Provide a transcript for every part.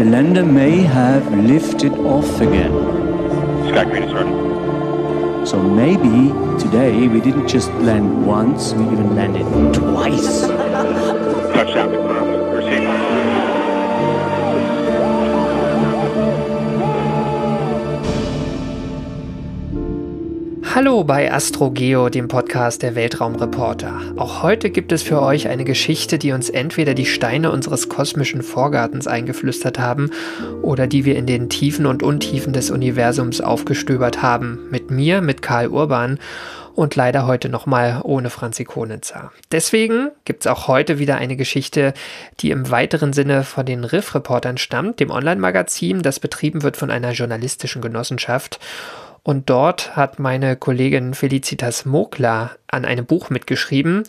The lander may have lifted off again. Sky Green is starting. So maybe today we didn't just land once, we even landed twice. Touchdown Hallo bei AstroGeo, dem Podcast der Weltraumreporter. Auch heute gibt es für euch eine Geschichte, die uns entweder die Steine unseres kosmischen Vorgartens eingeflüstert haben oder die wir in den Tiefen und Untiefen des Universums aufgestöbert haben. Mit mir, mit Karl Urban und leider heute nochmal ohne Franzi Konitzer. Deswegen gibt es auch heute wieder eine Geschichte, die im weiteren Sinne von den Riff-Reportern stammt, dem Online-Magazin, das betrieben wird von einer journalistischen Genossenschaft. Und dort hat meine Kollegin Felicitas Mokler an einem Buch mitgeschrieben.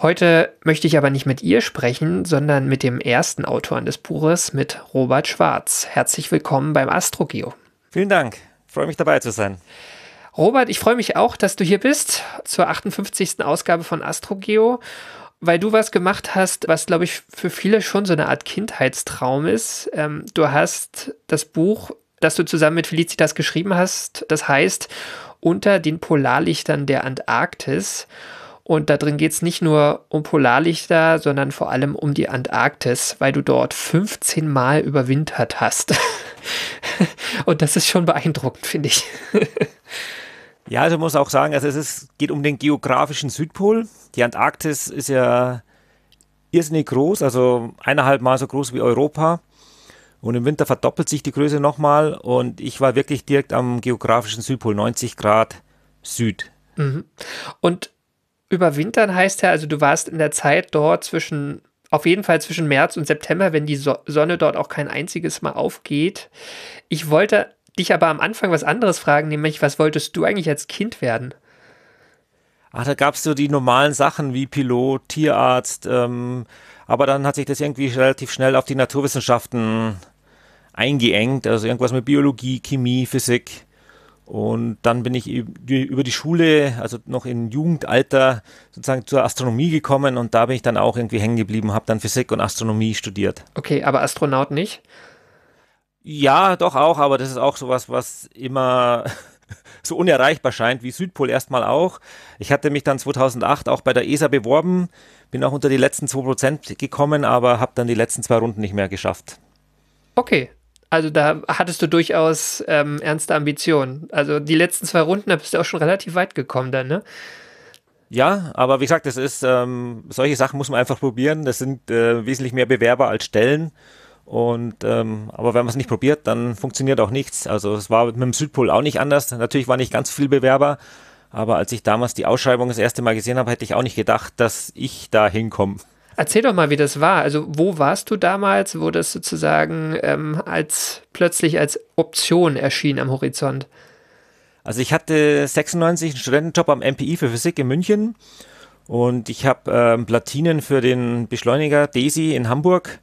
Heute möchte ich aber nicht mit ihr sprechen, sondern mit dem ersten Autoren des Buches, mit Robert Schwarz. Herzlich willkommen beim AstroGeo. Vielen Dank. Ich freue mich dabei zu sein. Robert, ich freue mich auch, dass du hier bist zur 58. Ausgabe von AstroGeo, weil du was gemacht hast, was, glaube ich, für viele schon so eine Art Kindheitstraum ist. Ähm, du hast das Buch das du zusammen mit Felicitas geschrieben hast. Das heißt, unter den Polarlichtern der Antarktis. Und da drin geht es nicht nur um Polarlichter, sondern vor allem um die Antarktis, weil du dort 15 Mal überwintert hast. Und das ist schon beeindruckend, finde ich. ja, also muss auch sagen, also es ist, geht um den geografischen Südpol. Die Antarktis ist ja irrsinnig groß, also eineinhalb Mal so groß wie Europa. Und im Winter verdoppelt sich die Größe nochmal und ich war wirklich direkt am geografischen Südpol, 90 Grad Süd. Mhm. Und überwintern heißt ja, also du warst in der Zeit dort zwischen, auf jeden Fall zwischen März und September, wenn die so Sonne dort auch kein einziges Mal aufgeht. Ich wollte dich aber am Anfang was anderes fragen, nämlich was wolltest du eigentlich als Kind werden? Ach, da gab es so die normalen Sachen wie Pilot, Tierarzt, ähm, aber dann hat sich das irgendwie relativ schnell auf die Naturwissenschaften eingeengt, also irgendwas mit Biologie, Chemie, Physik. Und dann bin ich über die Schule, also noch im Jugendalter, sozusagen zur Astronomie gekommen und da bin ich dann auch irgendwie hängen geblieben, habe dann Physik und Astronomie studiert. Okay, aber Astronaut nicht? Ja, doch auch, aber das ist auch sowas, was immer so unerreichbar scheint, wie Südpol erstmal auch. Ich hatte mich dann 2008 auch bei der ESA beworben, bin auch unter die letzten 2% gekommen, aber habe dann die letzten zwei Runden nicht mehr geschafft. Okay, also da hattest du durchaus ähm, ernste Ambitionen. Also die letzten zwei Runden, da bist du auch schon relativ weit gekommen dann, ne? Ja, aber wie gesagt, das ist, ähm, solche Sachen muss man einfach probieren. Das sind äh, wesentlich mehr Bewerber als Stellen. Und ähm, aber wenn man es nicht probiert, dann funktioniert auch nichts. Also es war mit dem Südpol auch nicht anders. Natürlich waren nicht ganz viele Bewerber, aber als ich damals die Ausschreibung das erste Mal gesehen habe, hätte ich auch nicht gedacht, dass ich da hinkomme. Erzähl doch mal, wie das war. Also, wo warst du damals, wo das sozusagen ähm, als plötzlich als Option erschien am Horizont? Also, ich hatte 96 einen Studentenjob am MPI für Physik in München und ich habe ähm, Platinen für den Beschleuniger DESI in Hamburg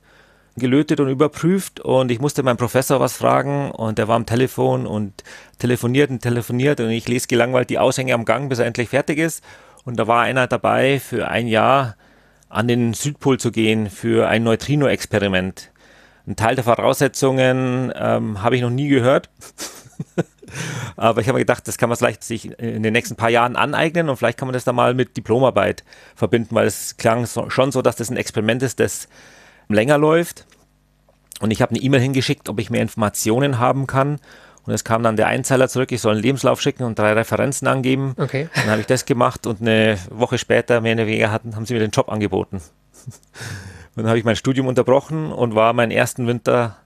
gelötet und überprüft und ich musste meinen Professor was fragen und der war am Telefon und telefoniert und telefoniert und ich lese gelangweilt die Aushänge am Gang, bis er endlich fertig ist. Und da war einer dabei für ein Jahr an den Südpol zu gehen für ein Neutrino-Experiment. Ein Teil der Voraussetzungen ähm, habe ich noch nie gehört. Aber ich habe mir gedacht, das kann man vielleicht sich in den nächsten paar Jahren aneignen und vielleicht kann man das dann mal mit Diplomarbeit verbinden, weil es klang so, schon so, dass das ein Experiment ist, das länger läuft. Und ich habe eine E-Mail hingeschickt, ob ich mehr Informationen haben kann. Und es kam dann der Einzeiler zurück, ich soll einen Lebenslauf schicken und drei Referenzen angeben. Okay. Dann habe ich das gemacht und eine Woche später, mehr oder weniger, hatten, haben sie mir den Job angeboten. dann habe ich mein Studium unterbrochen und war meinen ersten Winter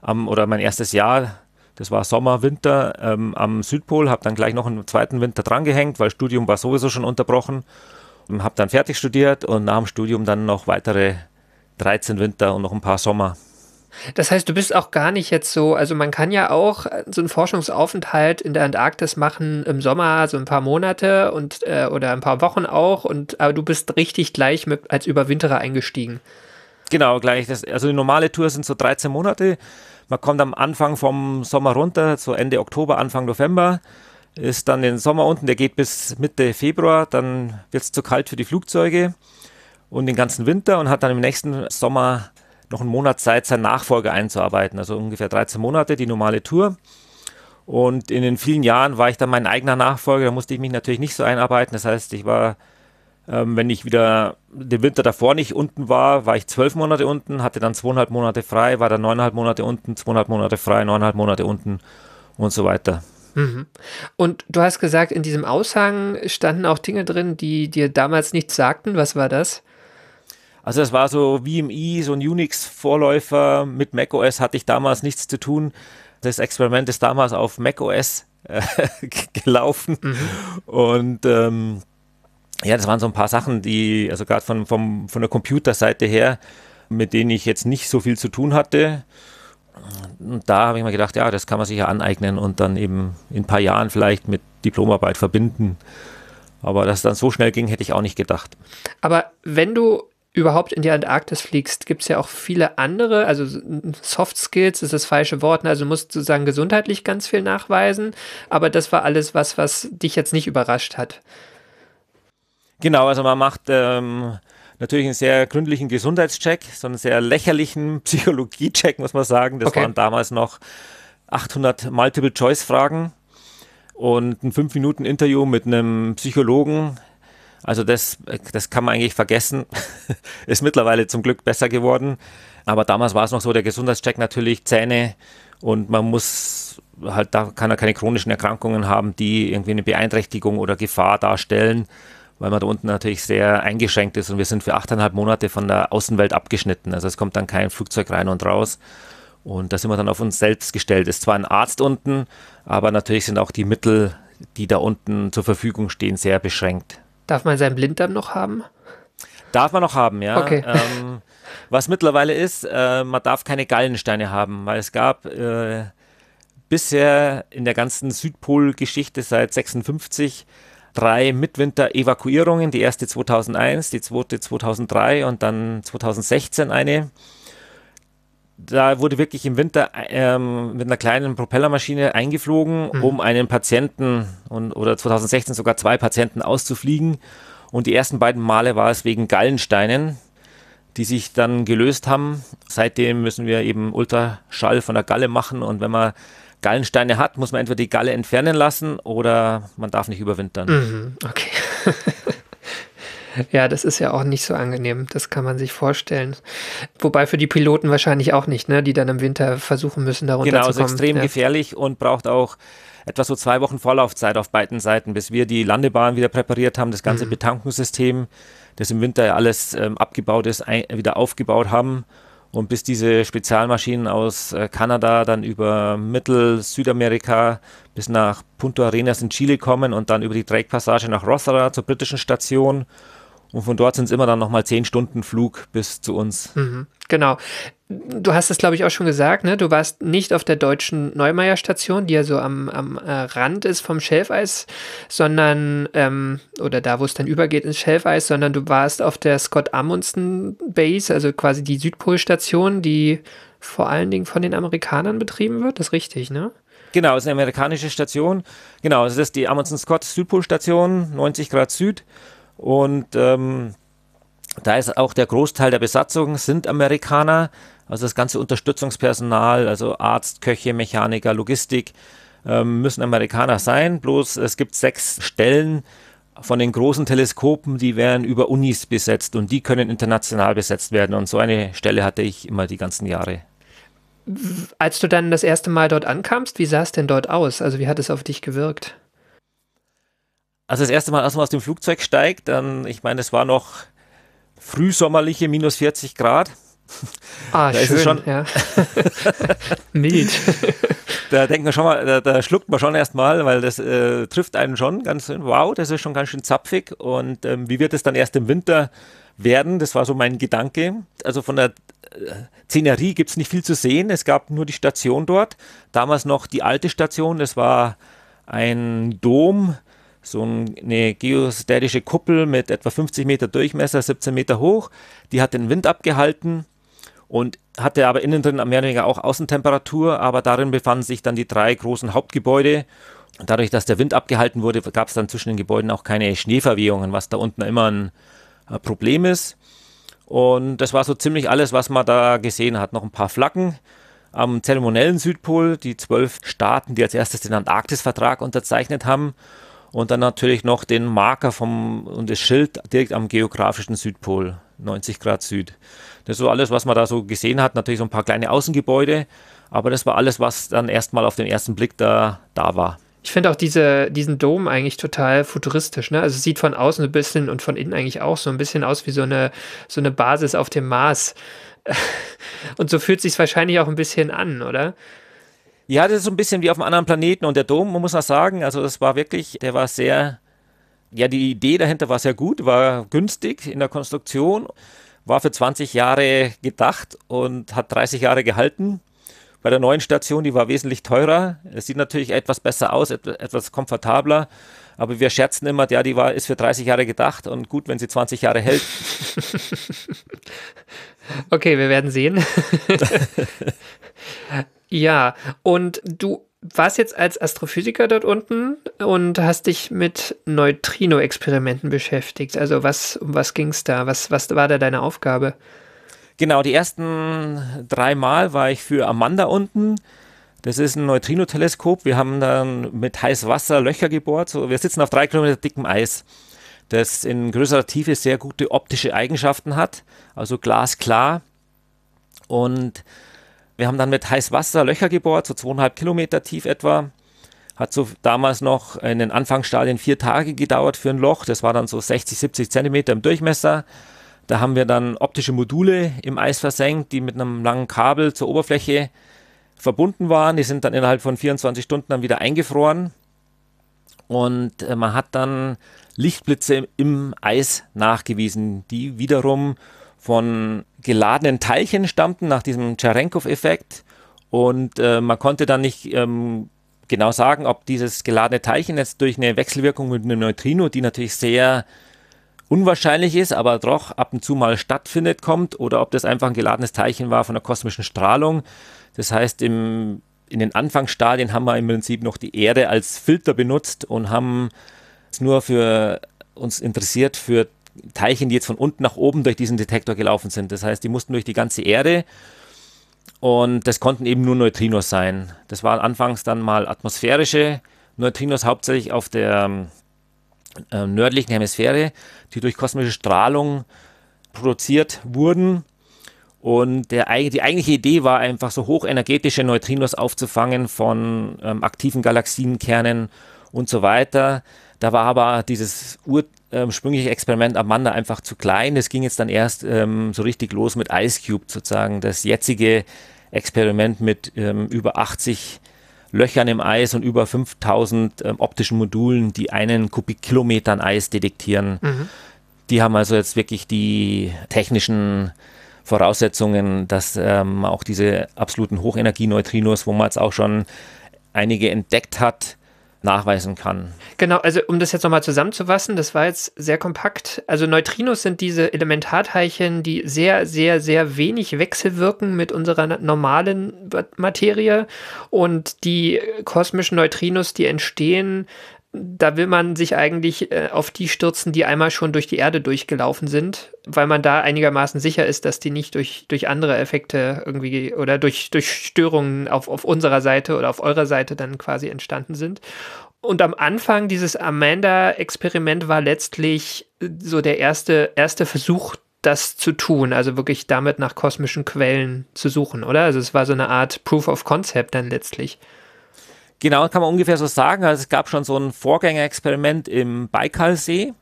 am, oder mein erstes Jahr, das war Sommer, Winter, ähm, am Südpol, habe dann gleich noch einen zweiten Winter drangehängt, weil Studium war sowieso schon unterbrochen. Und habe dann fertig studiert und nach dem Studium dann noch weitere 13 Winter und noch ein paar Sommer. Das heißt, du bist auch gar nicht jetzt so, also man kann ja auch so einen Forschungsaufenthalt in der Antarktis machen im Sommer, so ein paar Monate und äh, oder ein paar Wochen auch, und aber du bist richtig gleich mit als Überwinterer eingestiegen. Genau, gleich. Das, also die normale Tour sind so 13 Monate. Man kommt am Anfang vom Sommer runter, so Ende Oktober, Anfang November. Ist dann den Sommer unten, der geht bis Mitte Februar, dann wird es zu kalt für die Flugzeuge und den ganzen Winter und hat dann im nächsten Sommer noch einen Monat Zeit, seinen Nachfolger einzuarbeiten. Also ungefähr 13 Monate, die normale Tour. Und in den vielen Jahren war ich dann mein eigener Nachfolger, da musste ich mich natürlich nicht so einarbeiten. Das heißt, ich war, ähm, wenn ich wieder den Winter davor nicht unten war, war ich zwölf Monate unten, hatte dann zweieinhalb Monate frei, war dann neuneinhalb Monate unten, zweieinhalb Monate frei, neuneinhalb Monate unten und so weiter. Mhm. Und du hast gesagt, in diesem Aushang standen auch Dinge drin, die dir damals nichts sagten. Was war das? Also es war so VMI, so ein Unix-Vorläufer. Mit macOS hatte ich damals nichts zu tun. Das Experiment ist damals auf macOS äh, gelaufen. Mhm. Und ähm, ja, das waren so ein paar Sachen, die, also gerade von, von der Computerseite her, mit denen ich jetzt nicht so viel zu tun hatte. Und da habe ich mir gedacht, ja, das kann man sich ja aneignen und dann eben in ein paar Jahren vielleicht mit Diplomarbeit verbinden. Aber dass es dann so schnell ging, hätte ich auch nicht gedacht. Aber wenn du überhaupt in die Antarktis fliegst, gibt es ja auch viele andere, also Soft Skills ist das falsche Wort, ne? also du musst sozusagen gesundheitlich ganz viel nachweisen, aber das war alles was, was dich jetzt nicht überrascht hat. Genau, also man macht ähm, natürlich einen sehr gründlichen Gesundheitscheck, so einen sehr lächerlichen Psychologiecheck, muss man sagen. Das okay. waren damals noch 800 Multiple-Choice-Fragen und ein 5-Minuten-Interview mit einem Psychologen, also das, das kann man eigentlich vergessen. Ist mittlerweile zum Glück besser geworden. Aber damals war es noch so, der Gesundheitscheck natürlich Zähne und man muss halt, da kann er keine chronischen Erkrankungen haben, die irgendwie eine Beeinträchtigung oder Gefahr darstellen, weil man da unten natürlich sehr eingeschränkt ist und wir sind für achteinhalb Monate von der Außenwelt abgeschnitten. Also es kommt dann kein Flugzeug rein und raus. Und da sind wir dann auf uns selbst gestellt. Es ist zwar ein Arzt unten, aber natürlich sind auch die Mittel, die da unten zur Verfügung stehen, sehr beschränkt. Darf man seinen Blinddarm noch haben? Darf man noch haben, ja. Okay. Ähm, was mittlerweile ist, äh, man darf keine Gallensteine haben, weil es gab äh, bisher in der ganzen Südpol-Geschichte seit 56 drei Mitwinter-Evakuierungen. Die erste 2001, die zweite 2003 und dann 2016 eine. Da wurde wirklich im Winter ähm, mit einer kleinen Propellermaschine eingeflogen, mhm. um einen Patienten und, oder 2016 sogar zwei Patienten auszufliegen. Und die ersten beiden Male war es wegen Gallensteinen, die sich dann gelöst haben. Seitdem müssen wir eben Ultraschall von der Galle machen und wenn man Gallensteine hat, muss man entweder die Galle entfernen lassen oder man darf nicht überwintern. Mhm, okay. Ja, das ist ja auch nicht so angenehm. Das kann man sich vorstellen. Wobei für die Piloten wahrscheinlich auch nicht, ne? die dann im Winter versuchen müssen, darunter genau, zu kommen. Genau, ist extrem ja. gefährlich und braucht auch etwa so zwei Wochen Vorlaufzeit auf beiden Seiten, bis wir die Landebahn wieder präpariert haben, das ganze mhm. Betankungssystem, das im Winter ja alles ähm, abgebaut ist, ein, wieder aufgebaut haben. Und bis diese Spezialmaschinen aus äh, Kanada dann über Mittel-Südamerika bis nach Punta Arenas in Chile kommen und dann über die Drake-Passage nach Rothera zur britischen Station und von dort sind es immer dann nochmal zehn Stunden Flug bis zu uns. Mhm, genau. Du hast es, glaube ich, auch schon gesagt, ne? Du warst nicht auf der deutschen Neumeier-Station, die ja so am, am äh, Rand ist vom Schelfeis, sondern, ähm, oder da, wo es dann übergeht ins Schelfeis, sondern du warst auf der Scott Amundsen Base, also quasi die Südpolstation, die vor allen Dingen von den Amerikanern betrieben wird. Das ist richtig, ne? Genau, es ist eine amerikanische Station. Genau, es ist die Amundsen Scott Südpolstation, 90 Grad Süd. Und ähm, da ist auch der Großteil der Besatzung sind Amerikaner, also das ganze Unterstützungspersonal, also Arzt, Köche, Mechaniker, Logistik, ähm, müssen Amerikaner sein. Bloß es gibt sechs Stellen von den großen Teleskopen, die werden über Unis besetzt und die können international besetzt werden. Und so eine Stelle hatte ich immer die ganzen Jahre. Als du dann das erste Mal dort ankamst, wie sah es denn dort aus? Also wie hat es auf dich gewirkt? Also das erste Mal, als man aus dem Flugzeug steigt, dann, ich meine, es war noch frühsommerliche minus 40 Grad. Ah, Da ist schön, es schon- ja. Mild. Da denkt man schon mal, da, da schluckt man schon erstmal, weil das äh, trifft einen schon ganz, wow, das ist schon ganz schön zapfig. Und ähm, wie wird es dann erst im Winter werden? Das war so mein Gedanke. Also von der äh, Szenerie gibt es nicht viel zu sehen. Es gab nur die Station dort. Damals noch die alte Station. Das war ein Dom, so ein- eine geostätische Kuppel mit etwa 50 Meter Durchmesser, 17 Meter hoch. Die hat den Wind abgehalten und hatte aber innen drin mehr oder weniger auch Außentemperatur, aber darin befanden sich dann die drei großen Hauptgebäude. Und dadurch, dass der Wind abgehalten wurde, gab es dann zwischen den Gebäuden auch keine Schneeverwehungen, was da unten immer ein äh, Problem ist. Und das war so ziemlich alles, was man da gesehen hat. Noch ein paar Flaggen am zeremoniellen Südpol, die zwölf Staaten, die als erstes den Antarktisvertrag unterzeichnet haben. Und dann natürlich noch den Marker vom, und das Schild direkt am geografischen Südpol, 90 Grad Süd. Das ist so alles, was man da so gesehen hat. Natürlich so ein paar kleine Außengebäude, aber das war alles, was dann erstmal auf den ersten Blick da, da war. Ich finde auch diese, diesen Dom eigentlich total futuristisch. Ne? Also es sieht von außen ein bisschen und von innen eigentlich auch so ein bisschen aus wie so eine, so eine Basis auf dem Mars. Und so fühlt sich wahrscheinlich auch ein bisschen an, oder? Ja, das ist so ein bisschen wie auf einem anderen Planeten und der Dom, man muss auch sagen, also das war wirklich, der war sehr, ja, die Idee dahinter war sehr gut, war günstig in der Konstruktion, war für 20 Jahre gedacht und hat 30 Jahre gehalten. Bei der neuen Station, die war wesentlich teurer. Es sieht natürlich etwas besser aus, et etwas komfortabler. Aber wir scherzen immer, ja, die war, ist für 30 Jahre gedacht und gut, wenn sie 20 Jahre hält. Okay, wir werden sehen. ja, und du warst jetzt als Astrophysiker dort unten und hast dich mit Neutrino-Experimenten beschäftigt. Also was, um was ging es da? Was, was war da deine Aufgabe? Genau, die ersten drei Mal war ich für Amanda unten. Das ist ein Neutrino-Teleskop. Wir haben dann mit heißem Wasser Löcher gebohrt. So, wir sitzen auf drei Kilometer dickem Eis, das in größerer Tiefe sehr gute optische Eigenschaften hat, also glasklar. Und wir haben dann mit heißem Wasser Löcher gebohrt, so zweieinhalb Kilometer tief etwa. Hat so damals noch in den Anfangsstadien vier Tage gedauert für ein Loch. Das war dann so 60, 70 Zentimeter im Durchmesser. Da haben wir dann optische Module im Eis versenkt, die mit einem langen Kabel zur Oberfläche verbunden waren. Die sind dann innerhalb von 24 Stunden dann wieder eingefroren. Und äh, man hat dann Lichtblitze im Eis nachgewiesen, die wiederum von geladenen Teilchen stammten nach diesem Cherenkov-Effekt. Und äh, man konnte dann nicht ähm, genau sagen, ob dieses geladene Teilchen jetzt durch eine Wechselwirkung mit einem Neutrino, die natürlich sehr unwahrscheinlich ist, aber doch ab und zu mal stattfindet, kommt, oder ob das einfach ein geladenes Teilchen war von der kosmischen Strahlung. Das heißt, im, in den Anfangsstadien haben wir im Prinzip noch die Erde als Filter benutzt und haben es nur für uns interessiert für Teilchen, die jetzt von unten nach oben durch diesen Detektor gelaufen sind. Das heißt, die mussten durch die ganze Erde und das konnten eben nur Neutrinos sein. Das waren anfangs dann mal atmosphärische Neutrinos, hauptsächlich auf der äh, nördlichen Hemisphäre, die durch kosmische Strahlung produziert wurden. Und der, die eigentliche Idee war einfach so hochenergetische Neutrinos aufzufangen von ähm, aktiven Galaxienkernen und so weiter. Da war aber dieses ursprüngliche Experiment Amanda einfach zu klein. Es ging jetzt dann erst ähm, so richtig los mit Ice Cube sozusagen. Das jetzige Experiment mit ähm, über 80 Löchern im Eis und über 5000 ähm, optischen Modulen, die einen Kubikkilometer an Eis detektieren. Die haben also jetzt wirklich die technischen Voraussetzungen, dass ähm, auch diese absoluten Hochenergie-Neutrinos, wo man jetzt auch schon einige entdeckt hat, nachweisen kann. Genau, also um das jetzt nochmal zusammenzufassen, das war jetzt sehr kompakt. Also Neutrinos sind diese Elementarteilchen, die sehr, sehr, sehr wenig wechselwirken mit unserer normalen Materie. Und die kosmischen Neutrinos, die entstehen, da will man sich eigentlich äh, auf die stürzen, die einmal schon durch die Erde durchgelaufen sind, weil man da einigermaßen sicher ist, dass die nicht durch, durch andere Effekte irgendwie oder durch, durch Störungen auf, auf unserer Seite oder auf eurer Seite dann quasi entstanden sind. Und am Anfang dieses Amanda-Experiment war letztlich äh, so der erste, erste Versuch, das zu tun, also wirklich damit nach kosmischen Quellen zu suchen, oder? Also es war so eine Art Proof of Concept dann letztlich. Genau, kann man ungefähr so sagen. Also es gab schon so ein Vorgängerexperiment im Baikalsee.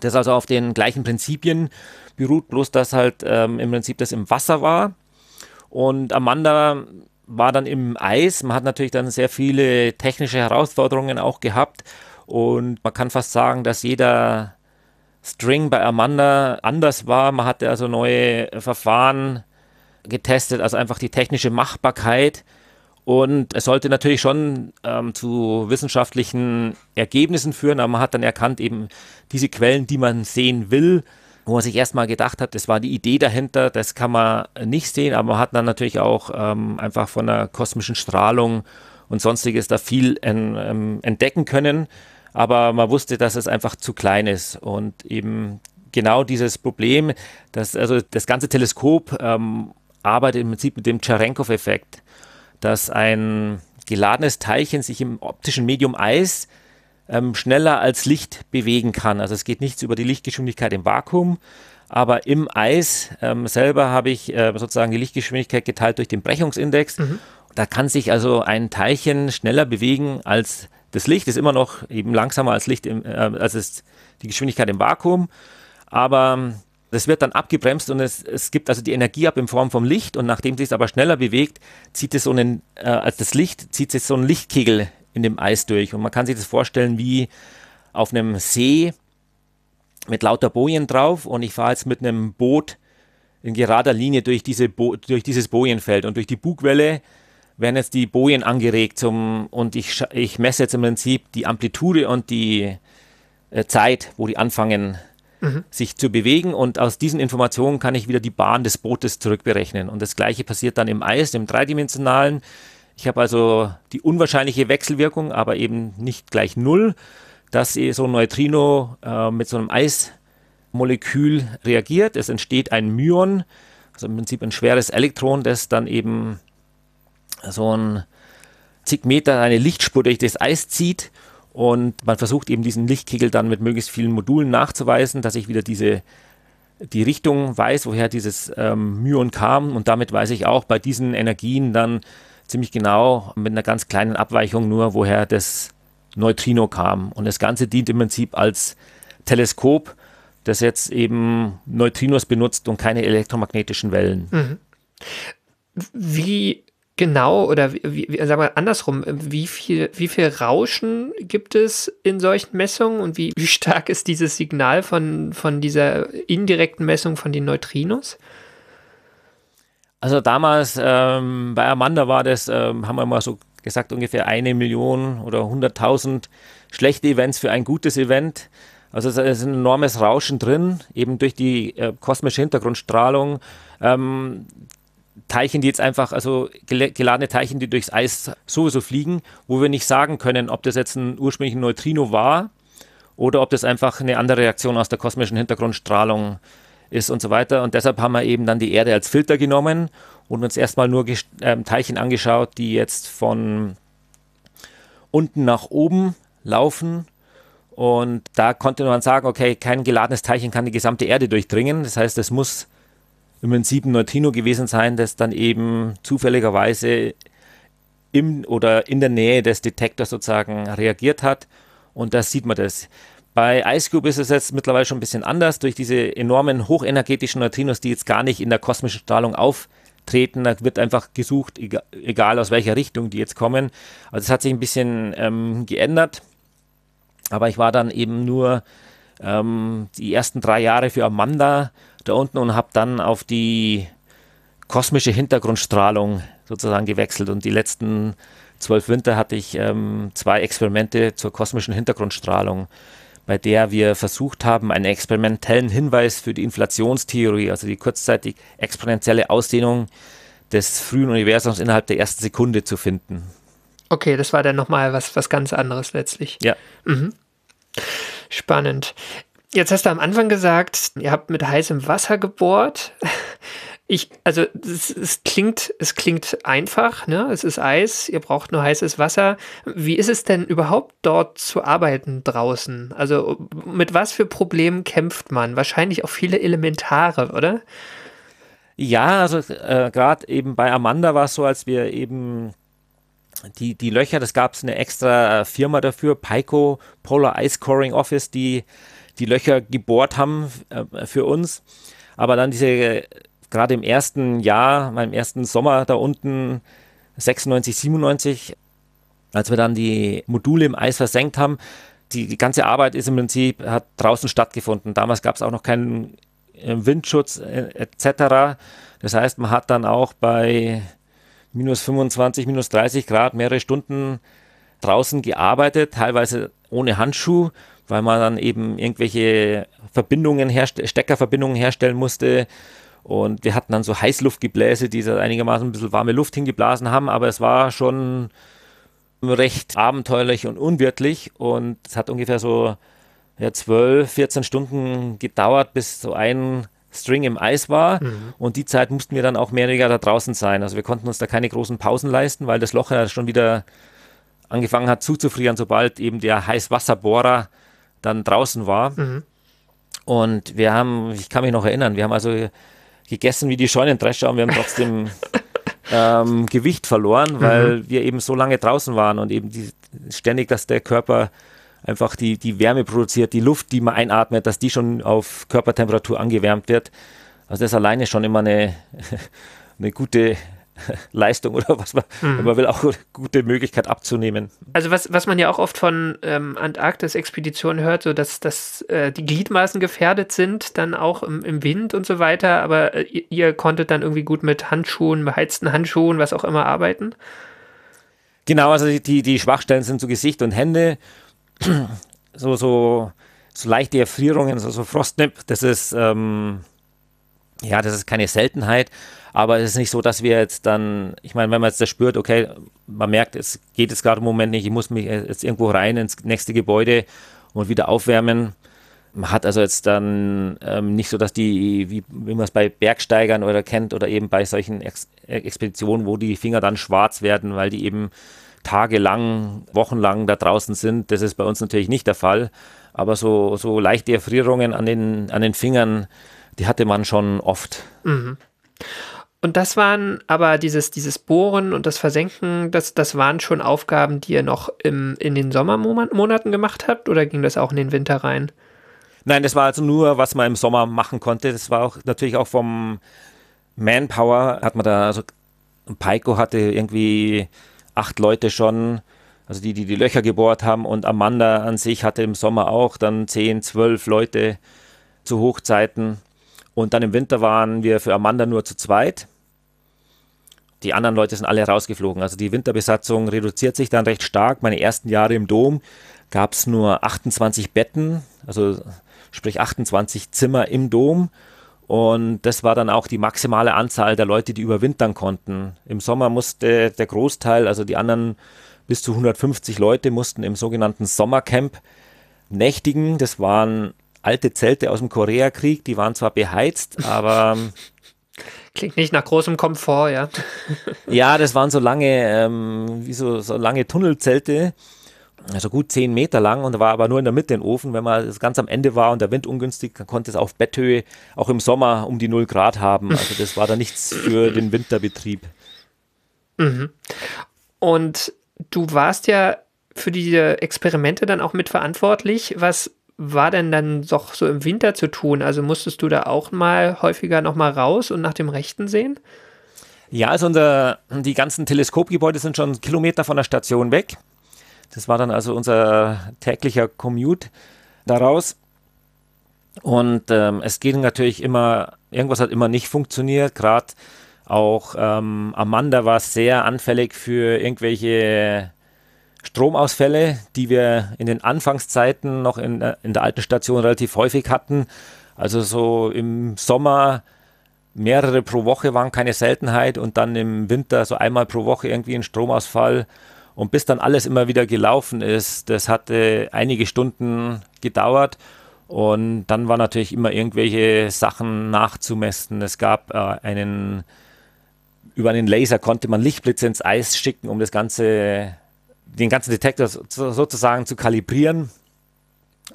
Das also auf den gleichen Prinzipien beruht, bloß dass halt ähm, im Prinzip das im Wasser war. Und Amanda war dann im Eis. Man hat natürlich dann sehr viele technische Herausforderungen auch gehabt. Und man kann fast sagen, dass jeder String bei Amanda anders war. Man hatte also neue Verfahren getestet, also einfach die technische Machbarkeit. Und es sollte natürlich schon ähm, zu wissenschaftlichen Ergebnissen führen, aber man hat dann erkannt, eben diese Quellen, die man sehen will, wo man sich erstmal gedacht hat, das war die Idee dahinter, das kann man nicht sehen, aber man hat dann natürlich auch ähm, einfach von der kosmischen Strahlung und sonstiges da viel ähm, entdecken können, aber man wusste, dass es einfach zu klein ist. Und eben genau dieses Problem, dass also das ganze Teleskop ähm, arbeitet im Prinzip mit dem Cherenkov-Effekt, dass ein geladenes Teilchen sich im optischen Medium Eis ähm, schneller als Licht bewegen kann. Also es geht nichts über die Lichtgeschwindigkeit im Vakuum, aber im Eis ähm, selber habe ich äh, sozusagen die Lichtgeschwindigkeit geteilt durch den Brechungsindex. Mhm. Da kann sich also ein Teilchen schneller bewegen als das Licht. Ist immer noch eben langsamer als Licht, im, äh, als die Geschwindigkeit im Vakuum. Aber das wird dann abgebremst und es, es gibt also die Energie ab in Form vom Licht und nachdem sich es aber schneller bewegt, zieht es so einen, äh, als das Licht, zieht es so einen Lichtkegel in dem Eis durch. Und man kann sich das vorstellen wie auf einem See mit lauter Bojen drauf und ich fahre jetzt mit einem Boot in gerader Linie durch, diese Bo durch dieses Bojenfeld und durch die Bugwelle werden jetzt die Bojen angeregt zum, und ich, ich messe jetzt im Prinzip die Amplitude und die äh, Zeit, wo die anfangen sich zu bewegen und aus diesen Informationen kann ich wieder die Bahn des Bootes zurückberechnen. Und das gleiche passiert dann im Eis, im dreidimensionalen. Ich habe also die unwahrscheinliche Wechselwirkung, aber eben nicht gleich null, dass so ein Neutrino äh, mit so einem Eismolekül reagiert. Es entsteht ein Myon, also im Prinzip ein schweres Elektron, das dann eben so ein zig Meter eine Lichtspur durch das Eis zieht und man versucht eben diesen Lichtkegel dann mit möglichst vielen Modulen nachzuweisen, dass ich wieder diese die Richtung weiß, woher dieses ähm, Myon kam. Und damit weiß ich auch bei diesen Energien dann ziemlich genau mit einer ganz kleinen Abweichung nur, woher das Neutrino kam. Und das Ganze dient im Prinzip als Teleskop, das jetzt eben Neutrinos benutzt und keine elektromagnetischen Wellen. Mhm. Wie genau oder wie, wie, sagen wir andersrum, wie viel, wie viel Rauschen gibt es in solchen Messungen und wie, wie stark ist dieses Signal von, von dieser indirekten Messung von den Neutrinos? Also damals ähm, bei Amanda war das, ähm, haben wir mal so gesagt, ungefähr eine Million oder 100.000 schlechte Events für ein gutes Event. Also es ist ein enormes Rauschen drin, eben durch die äh, kosmische Hintergrundstrahlung. Ähm, Teilchen, die jetzt einfach, also geladene Teilchen, die durchs Eis sowieso fliegen, wo wir nicht sagen können, ob das jetzt ein ursprünglicher Neutrino war oder ob das einfach eine andere Reaktion aus der kosmischen Hintergrundstrahlung ist und so weiter. Und deshalb haben wir eben dann die Erde als Filter genommen und uns erstmal nur äh, Teilchen angeschaut, die jetzt von unten nach oben laufen. Und da konnte man sagen, okay, kein geladenes Teilchen kann die gesamte Erde durchdringen. Das heißt, es muss im Prinzip ein Neutrino gewesen sein, das dann eben zufälligerweise im oder in der Nähe des Detektors sozusagen reagiert hat. Und da sieht man das. Bei IceCube ist es jetzt mittlerweile schon ein bisschen anders. Durch diese enormen hochenergetischen Neutrinos, die jetzt gar nicht in der kosmischen Strahlung auftreten, da wird einfach gesucht, egal aus welcher Richtung die jetzt kommen. Also es hat sich ein bisschen ähm, geändert. Aber ich war dann eben nur ähm, die ersten drei Jahre für Amanda da unten und habe dann auf die kosmische Hintergrundstrahlung sozusagen gewechselt. Und die letzten zwölf Winter hatte ich ähm, zwei Experimente zur kosmischen Hintergrundstrahlung, bei der wir versucht haben, einen experimentellen Hinweis für die Inflationstheorie, also die kurzzeitig exponentielle Ausdehnung des frühen Universums innerhalb der ersten Sekunde zu finden. Okay, das war dann nochmal was, was ganz anderes letztlich. Ja. Mhm. Spannend. Jetzt hast du am Anfang gesagt, ihr habt mit heißem Wasser gebohrt. Ich, also es, es, klingt, es klingt einfach, ne? Es ist Eis, ihr braucht nur heißes Wasser. Wie ist es denn überhaupt dort zu arbeiten draußen? Also mit was für Problemen kämpft man? Wahrscheinlich auch viele Elementare, oder? Ja, also äh, gerade eben bei Amanda war es so, als wir eben die, die Löcher, das gab es eine extra Firma dafür, Pico Polar Ice Coring Office, die die Löcher gebohrt haben äh, für uns. Aber dann diese, gerade im ersten Jahr, meinem ersten Sommer da unten, 96, 97, als wir dann die Module im Eis versenkt haben, die, ganze Arbeit ist im Prinzip, hat draußen stattgefunden. Damals gab es auch noch keinen äh, Windschutz äh, etc. Das heißt, man hat dann auch bei minus 25, minus 30 Grad mehrere Stunden draußen gearbeitet, teilweise ohne Handschuh, weil man dann eben irgendwelche Verbindungen Steckerverbindungen herstellen musste. Und wir hatten dann so Heißluftgebläse, die so einigermaßen ein bisschen warme Luft hingeblasen haben, aber es war schon recht abenteuerlich und unwirtlich und es hat ungefähr so ja, 12, 14 Stunden gedauert, bis so ein String im Eis war mhm. und die Zeit mussten wir dann auch mehr oder weniger da draußen sein. Also wir konnten uns da keine großen Pausen leisten, weil das Loch ja schon wieder angefangen hat zuzufrieren, sobald eben der Heißwasserbohrer dann draußen war. Mhm. Und wir haben, ich kann mich noch erinnern, wir haben also gegessen wie die Scheunendrescher und wir haben trotzdem ähm, Gewicht verloren, weil mhm. wir eben so lange draußen waren und eben die, ständig, dass der Körper einfach die, die Wärme produziert, die Luft, die man einatmet, dass die schon auf Körpertemperatur angewärmt wird. Also das alleine schon immer eine, eine gute Leistung oder was man, mhm. man will, auch eine gute Möglichkeit abzunehmen. Also was, was man ja auch oft von ähm, Antarktis-Expeditionen hört, so dass, dass äh, die Gliedmaßen gefährdet sind, dann auch im, im Wind und so weiter, aber äh, ihr, ihr, konntet dann irgendwie gut mit Handschuhen, beheizten Handschuhen, was auch immer arbeiten? Genau, also die, die Schwachstellen sind so Gesicht und Hände, so, so, so leichte Erfrierungen, so, so Frostnip, das ist, ähm, ja, das ist keine Seltenheit. Aber es ist nicht so, dass wir jetzt dann, ich meine, wenn man jetzt das spürt, okay, man merkt, es geht jetzt gerade im Moment nicht, ich muss mich jetzt irgendwo rein ins nächste Gebäude und wieder aufwärmen. Man hat also jetzt dann ähm, nicht so, dass die, wie, wie man es bei Bergsteigern oder kennt oder eben bei solchen Ex Expeditionen, wo die Finger dann schwarz werden, weil die eben tagelang, wochenlang da draußen sind. Das ist bei uns natürlich nicht der Fall. Aber so, so leichte Erfrierungen an den, an den Fingern, die hatte man schon oft. Mhm. Und das waren aber dieses, dieses Bohren und das Versenken, das, das waren schon Aufgaben, die ihr noch im, in den Sommermonaten gemacht habt oder ging das auch in den Winter rein? Nein, das war also nur, was man im Sommer machen konnte. Das war auch natürlich auch vom Manpower, hat man da, also Paiko hatte irgendwie acht Leute schon, also die, die die Löcher gebohrt haben und Amanda an sich hatte im Sommer auch dann zehn, zwölf Leute zu Hochzeiten. Und dann im Winter waren wir für Amanda nur zu zweit. Die anderen Leute sind alle rausgeflogen. Also die Winterbesatzung reduziert sich dann recht stark. Meine ersten Jahre im Dom gab es nur 28 Betten, also sprich 28 Zimmer im Dom. Und das war dann auch die maximale Anzahl der Leute, die überwintern konnten. Im Sommer musste der Großteil, also die anderen bis zu 150 Leute, mussten im sogenannten Sommercamp nächtigen. Das waren alte Zelte aus dem Koreakrieg, die waren zwar beheizt, aber. Klingt nicht nach großem Komfort, ja. ja, das waren so lange, ähm, wie so, so lange Tunnelzelte, also gut zehn Meter lang und da war aber nur in der Mitte ein Ofen. Wenn man ganz am Ende war und der Wind ungünstig, dann konnte es auf Betthöhe auch im Sommer um die 0 Grad haben. Also das war da nichts für den Winterbetrieb. Mhm. Und du warst ja für diese Experimente dann auch mitverantwortlich. Was war denn dann doch so im Winter zu tun? Also musstest du da auch mal häufiger nochmal raus und nach dem Rechten sehen? Ja, also unser, die ganzen Teleskopgebäude sind schon Kilometer von der Station weg. Das war dann also unser täglicher Commute daraus. Und ähm, es ging natürlich immer, irgendwas hat immer nicht funktioniert. Gerade auch ähm, Amanda war sehr anfällig für irgendwelche Stromausfälle, die wir in den Anfangszeiten noch in, äh, in der alten Station relativ häufig hatten. Also so im Sommer mehrere pro Woche waren keine Seltenheit und dann im Winter so einmal pro Woche irgendwie ein Stromausfall. Und bis dann alles immer wieder gelaufen ist, das hatte einige Stunden gedauert. Und dann war natürlich immer irgendwelche Sachen nachzumessen. Es gab äh, einen, über einen Laser konnte man Lichtblitze ins Eis schicken, um das Ganze den ganzen Detektor sozusagen zu kalibrieren.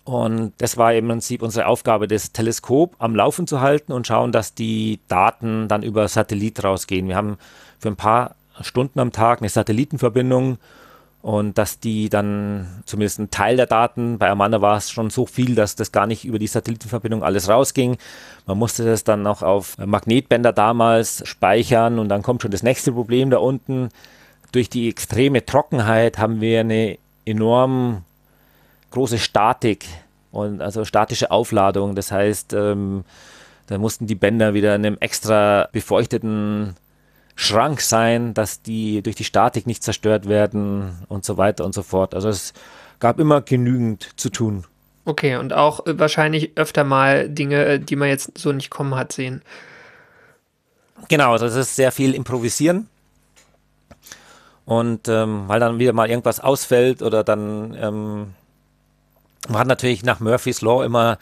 Und das war im Prinzip unsere Aufgabe, das Teleskop am Laufen zu halten und schauen, dass die Daten dann über Satellit rausgehen. Wir haben für ein paar Stunden am Tag eine Satellitenverbindung und dass die dann zumindest ein Teil der Daten, bei Amanda war es schon so viel, dass das gar nicht über die Satellitenverbindung alles rausging. Man musste das dann noch auf Magnetbänder damals speichern und dann kommt schon das nächste Problem da unten. Durch die extreme Trockenheit haben wir eine enorm große Statik und also statische Aufladung. Das heißt, ähm, da mussten die Bänder wieder in einem extra befeuchteten Schrank sein, dass die durch die Statik nicht zerstört werden und so weiter und so fort. Also es gab immer genügend zu tun. Okay, und auch äh, wahrscheinlich öfter mal Dinge, äh, die man jetzt so nicht kommen hat sehen. Genau, also es ist sehr viel improvisieren. Und ähm, weil dann wieder mal irgendwas ausfällt oder dann ähm, man hat natürlich nach Murphy's Law immer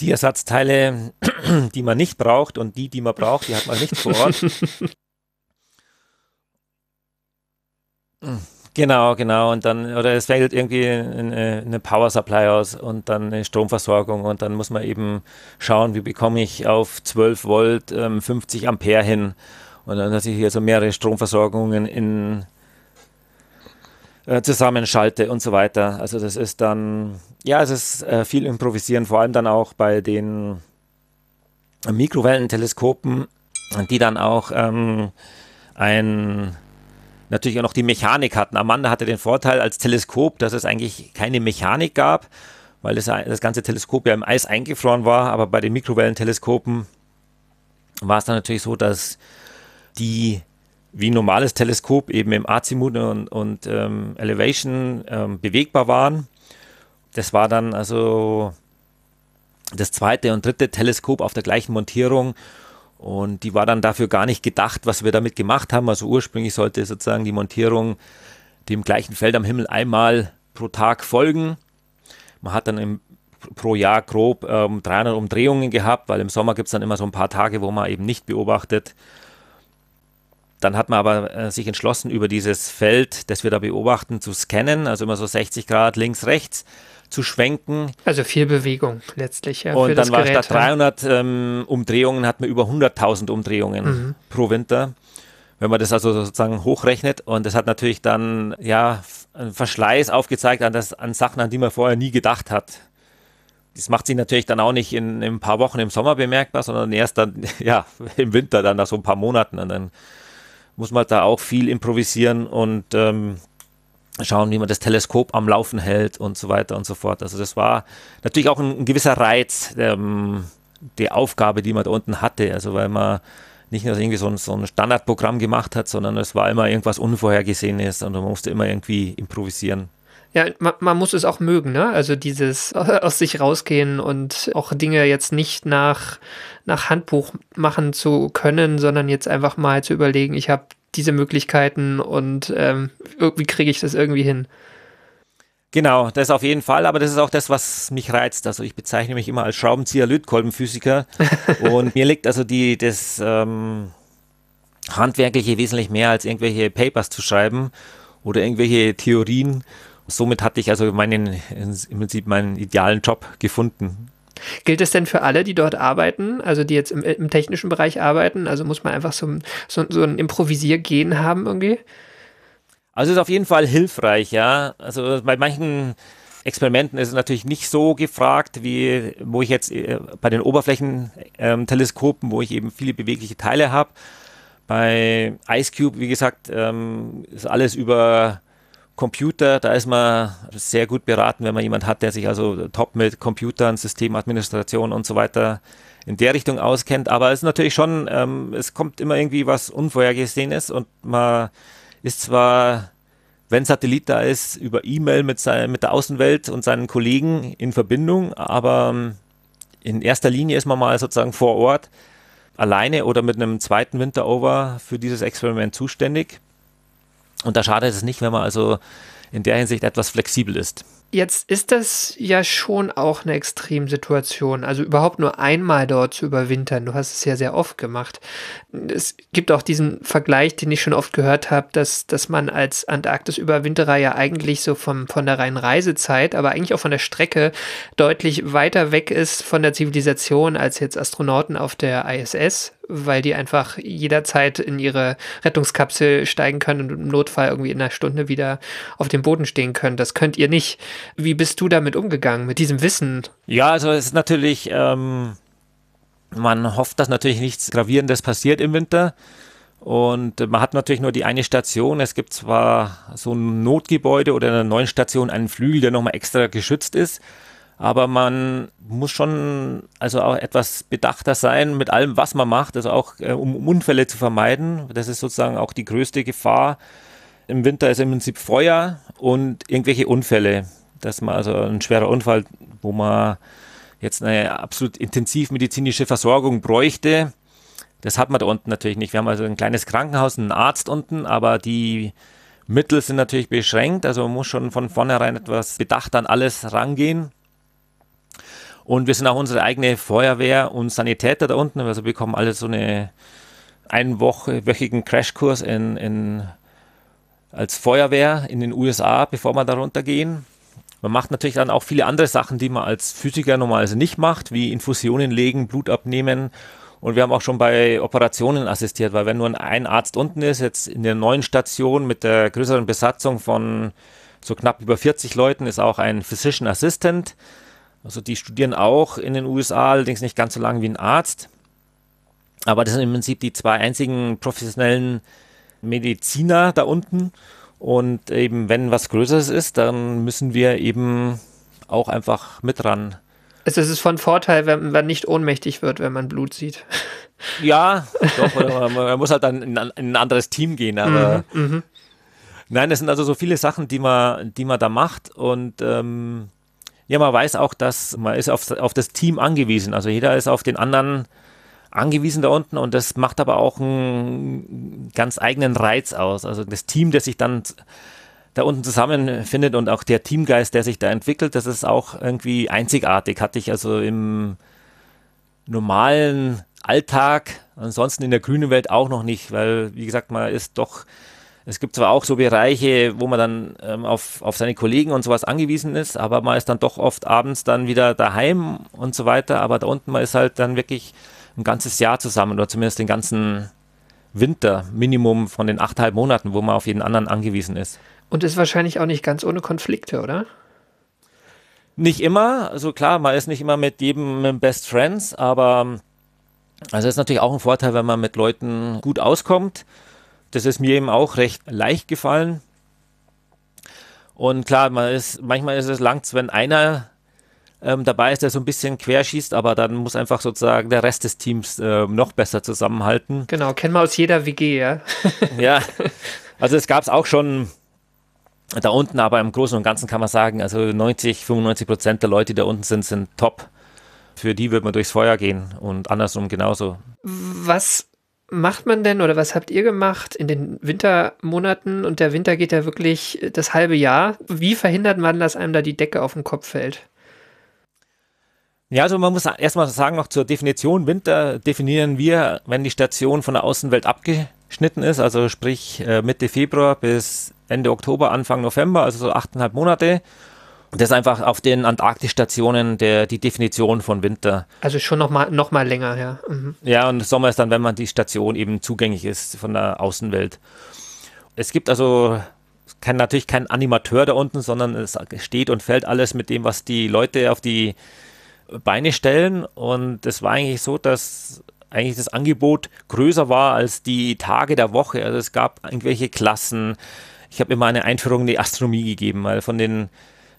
die Ersatzteile, die man nicht braucht und die, die man braucht, die hat man nicht vor Ort. Genau, genau. Und dann, oder es fällt irgendwie eine, eine, Power Supply aus und dann eine Stromversorgung und dann muss man eben schauen, wie bekomme ich auf 12 Volt ähm, 50 Ampere hin. Und dann, dass ich hier so mehrere Stromversorgungen in äh, zusammenschalte und so weiter. Also das ist dann, ja, es ist äh, viel improvisieren, vor allem dann auch bei den Mikrowellenteleskopen, die dann auch ähm, ein natürlich auch noch die Mechanik hatten. Amanda hatte den Vorteil als Teleskop, dass es eigentlich keine Mechanik gab, weil das, das ganze Teleskop ja im Eis eingefroren war. Aber bei den Mikrowellenteleskopen war es dann natürlich so, dass die wie ein normales Teleskop eben im Azimut und, und ähm, Elevation ähm, bewegbar waren. Das war dann also das zweite und dritte Teleskop auf der gleichen Montierung und die war dann dafür gar nicht gedacht, was wir damit gemacht haben. Also ursprünglich sollte sozusagen die Montierung dem gleichen Feld am Himmel einmal pro Tag folgen. Man hat dann im, pro Jahr grob ähm, 300 Umdrehungen gehabt, weil im Sommer gibt es dann immer so ein paar Tage, wo man eben nicht beobachtet. Dann hat man aber äh, sich entschlossen, über dieses Feld, das wir da beobachten, zu scannen, also immer so 60 Grad links, rechts zu schwenken. Also viel Bewegung letztlich. Ja, und dann war Gerät, statt 300 ähm, Umdrehungen, hat man über 100.000 Umdrehungen mhm. pro Winter. Wenn man das also sozusagen hochrechnet und das hat natürlich dann ja einen Verschleiß aufgezeigt an, das, an Sachen, an die man vorher nie gedacht hat. Das macht sich natürlich dann auch nicht in, in ein paar Wochen im Sommer bemerkbar, sondern erst dann ja im Winter, dann nach so ein paar Monaten. Und dann muss man da auch viel improvisieren und ähm, schauen, wie man das Teleskop am Laufen hält und so weiter und so fort. Also das war natürlich auch ein, ein gewisser Reiz ähm, der Aufgabe, die man da unten hatte. Also weil man nicht nur irgendwie so ein, so ein Standardprogramm gemacht hat, sondern es war immer irgendwas Unvorhergesehenes und man musste immer irgendwie improvisieren. Ja, man, man, muss es auch mögen, ne? Also dieses aus sich rausgehen und auch Dinge jetzt nicht nach, nach Handbuch machen zu können, sondern jetzt einfach mal zu überlegen, ich habe diese Möglichkeiten und ähm, wie kriege ich das irgendwie hin? Genau, das auf jeden Fall, aber das ist auch das, was mich reizt. Also ich bezeichne mich immer als Schraubenzieher-Lötkolbenphysiker und mir liegt also die, das ähm, Handwerkliche wesentlich mehr als irgendwelche Papers zu schreiben oder irgendwelche Theorien. Somit hatte ich also meinen, im Prinzip meinen idealen Job gefunden. Gilt es denn für alle, die dort arbeiten, also die jetzt im, im technischen Bereich arbeiten? Also muss man einfach so, so, so ein Improvisiergehen haben irgendwie? Also ist auf jeden Fall hilfreich, ja. Also bei manchen Experimenten ist es natürlich nicht so gefragt, wie wo ich jetzt äh, bei den Oberflächenteleskopen, ähm, wo ich eben viele bewegliche Teile habe. Bei IceCube, wie gesagt, ähm, ist alles über Computer, da ist man sehr gut beraten, wenn man jemand hat, der sich also top mit Computern, Systemadministration und so weiter in der Richtung auskennt. Aber es ist natürlich schon, ähm, es kommt immer irgendwie was Unvorhergesehenes und man ist zwar, wenn Satellit da ist, über E-Mail mit, mit der Außenwelt und seinen Kollegen in Verbindung, aber ähm, in erster Linie ist man mal sozusagen vor Ort alleine oder mit einem zweiten Winterover für dieses Experiment zuständig. Und da schadet es nicht, wenn man also in der Hinsicht etwas flexibel ist. Jetzt ist das ja schon auch eine Extremsituation. Also überhaupt nur einmal dort zu überwintern. Du hast es ja sehr oft gemacht. Es gibt auch diesen Vergleich, den ich schon oft gehört habe, dass, dass man als Antarktis-Überwinterer ja eigentlich so vom, von der reinen Reisezeit, aber eigentlich auch von der Strecke deutlich weiter weg ist von der Zivilisation als jetzt Astronauten auf der ISS weil die einfach jederzeit in ihre Rettungskapsel steigen können und im Notfall irgendwie in einer Stunde wieder auf den Boden stehen können. Das könnt ihr nicht. Wie bist du damit umgegangen, mit diesem Wissen? Ja, also es ist natürlich, ähm, man hofft, dass natürlich nichts Gravierendes passiert im Winter. Und man hat natürlich nur die eine Station. Es gibt zwar so ein Notgebäude oder in einer neuen Station einen Flügel, der nochmal extra geschützt ist. Aber man muss schon also auch etwas bedachter sein mit allem, was man macht, also auch äh, um Unfälle zu vermeiden. Das ist sozusagen auch die größte Gefahr. Im Winter ist im Prinzip Feuer und irgendwelche Unfälle. Dass man also ein schwerer Unfall, wo man jetzt eine absolut intensivmedizinische Versorgung bräuchte, das hat man da unten natürlich nicht. Wir haben also ein kleines Krankenhaus, einen Arzt unten, aber die Mittel sind natürlich beschränkt. Also man muss schon von vornherein etwas bedacht an alles rangehen. Und wir sind auch unsere eigene Feuerwehr und Sanitäter da unten. Also wir bekommen alle so eine einwöchigen Crashkurs in, in, als Feuerwehr in den USA, bevor wir da runtergehen. Man macht natürlich dann auch viele andere Sachen, die man als Physiker normalerweise nicht macht, wie Infusionen legen, Blut abnehmen. Und wir haben auch schon bei Operationen assistiert, weil wenn nur ein Arzt unten ist, jetzt in der neuen Station mit der größeren Besatzung von so knapp über 40 Leuten, ist auch ein Physician Assistant. Also die studieren auch in den USA, allerdings nicht ganz so lange wie ein Arzt. Aber das sind im Prinzip die zwei einzigen professionellen Mediziner da unten. Und eben, wenn was Größeres ist, dann müssen wir eben auch einfach mit ran. Also es ist von Vorteil, wenn man nicht ohnmächtig wird, wenn man Blut sieht. Ja, doch, man muss halt dann in ein anderes Team gehen, aber Mhm, mhm. nein, das sind also so viele Sachen, die man, die man da macht und ähm, ja, man weiß auch, dass man ist auf, auf das Team angewiesen. Also jeder ist auf den anderen angewiesen da unten und das macht aber auch einen ganz eigenen Reiz aus. Also das Team, das sich dann da unten zusammenfindet und auch der Teamgeist, der sich da entwickelt, das ist auch irgendwie einzigartig. Hatte ich also im normalen Alltag, ansonsten in der grünen Welt auch noch nicht, weil, wie gesagt, man ist doch, es gibt zwar auch so Bereiche, wo man dann ähm, auf, auf seine Kollegen und sowas angewiesen ist, aber man ist dann doch oft abends dann wieder daheim und so weiter, aber da unten, man ist halt dann wirklich ein ganzes Jahr zusammen oder zumindest den ganzen Winter, Minimum von den achteinhalb Monaten, wo man auf jeden anderen angewiesen ist. Und ist wahrscheinlich auch nicht ganz ohne Konflikte, oder? Nicht immer, also klar, man ist nicht immer mit jedem Best Friends, aber also ist natürlich auch ein Vorteil, wenn man mit Leuten gut auskommt. Das ist mir eben auch recht leicht gefallen. Und klar, man ist, manchmal ist es langt, wenn einer ähm, dabei ist, der so ein bisschen querschießt, aber dann muss einfach sozusagen der Rest des Teams äh, noch besser zusammenhalten. Genau, kennen wir aus jeder WG, ja. Ja, also es gab es auch schon da unten, aber im Großen und Ganzen kann man sagen, also 90, 95 Prozent der Leute, die da unten sind, sind top. Für die wird man durchs Feuer gehen und andersrum genauso. Was macht man denn oder was habt ihr gemacht in den Wintermonaten? Und der Winter geht ja wirklich das halbe Jahr. Wie verhindert man, dass einem da die Decke auf den Kopf fällt? Ja, also man muss erstmal sagen, noch zur Definition. Winter definieren wir, wenn die Station von der Außenwelt abgeschnitten ist, also sprich äh, Mitte Februar bis Ende Oktober, Anfang November, also so achteinhalb Monate. Und das ist einfach auf den Antarktisstationen der, die Definition von Winter. Also schon noch mal, noch mal länger, ja. Mhm. Ja, und Sommer ist dann, wenn man die Station eben zugänglich ist von der Außenwelt. Es gibt also kein, natürlich kein Animateur da unten, sondern es steht und fällt alles mit dem, was die Leute auf die Beine stellen. Und es war eigentlich so, dass eigentlich das Angebot größer war als die Tage der Woche. Also es gab irgendwelche Klassen. Ich habe immer eine Einführung in die Astronomie gegeben, weil von den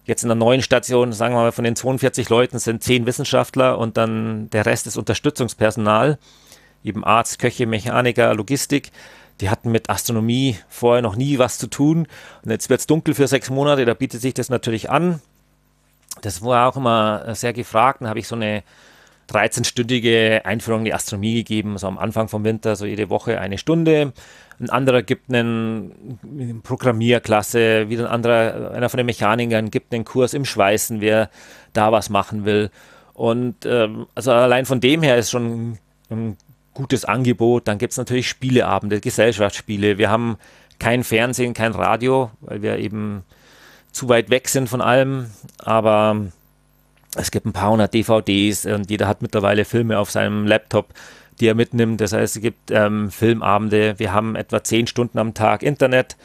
jetzt in der neuen Station, sagen wir mal, von den 42 Leuten sind 10 Wissenschaftler und dann der Rest ist Unterstützungspersonal, eben Arzt, Köche, Mechaniker, Logistik. Die hatten mit Astronomie vorher noch nie was zu tun. Und jetzt wird es dunkel für sechs Monate, da bietet sich das natürlich an. Das war auch immer sehr gefragt. Dann habe ich so eine 13-stündige Einführung in die Astronomie gegeben, so am Anfang vom Winter, so jede Woche eine Stunde. Ein anderer gibt einen Programmierklasse, wieder ein anderer, einer von den Mechanikern gibt einen Kurs im Schweißen, wer da was machen will. Und ähm, also allein von dem her ist schon ein gutes Angebot. Dann gibt es natürlich Spieleabende, Gesellschaftsspiele. Wir haben kein Fernsehen, kein Radio, weil wir eben zu weit weg sind von allem. Aber es gibt ein paar hundert DVDs und jeder hat mittlerweile Filme auf seinem Laptop, die er mitnimmt. Das heißt, es gibt ähm, Filmabende. Wir haben etwa zehn Stunden am Tag Internet.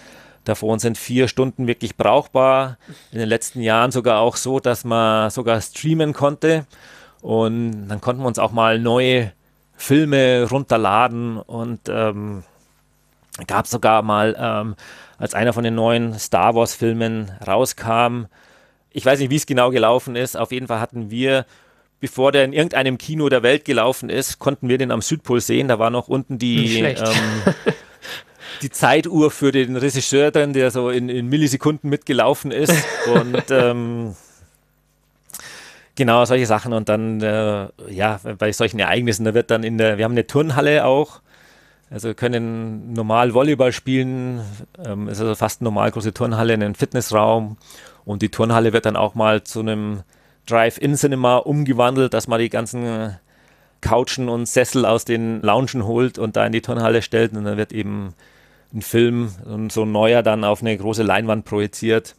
Davon sind vier Stunden wirklich brauchbar. In den letzten Jahren sogar auch so, dass man sogar streamen konnte. Und dann konnten wir uns auch mal neue Filme runterladen und ähm, gab sogar mal, ähm, als einer von den neuen Star Wars-Filmen rauskam, ich weiß nicht, wie es genau gelaufen ist, auf jeden Fall hatten wir bevor der in irgendeinem Kino der Welt gelaufen ist, konnten wir den am Südpol sehen. Da war noch unten die, ähm, die Zeituhr für den Regisseur drin, der so in, in Millisekunden mitgelaufen ist. Und ähm, genau solche Sachen. Und dann, äh, ja, bei solchen Ereignissen, da wird dann in der, wir haben eine Turnhalle auch. Also können normal Volleyball spielen, ähm, ist also fast eine normal große Turnhalle, einen Fitnessraum und die Turnhalle wird dann auch mal zu einem Drive-In-Cinema umgewandelt, dass man die ganzen Couchen und Sessel aus den Loungen holt und da in die Turnhalle stellt und dann wird eben ein Film und so ein neuer dann auf eine große Leinwand projiziert.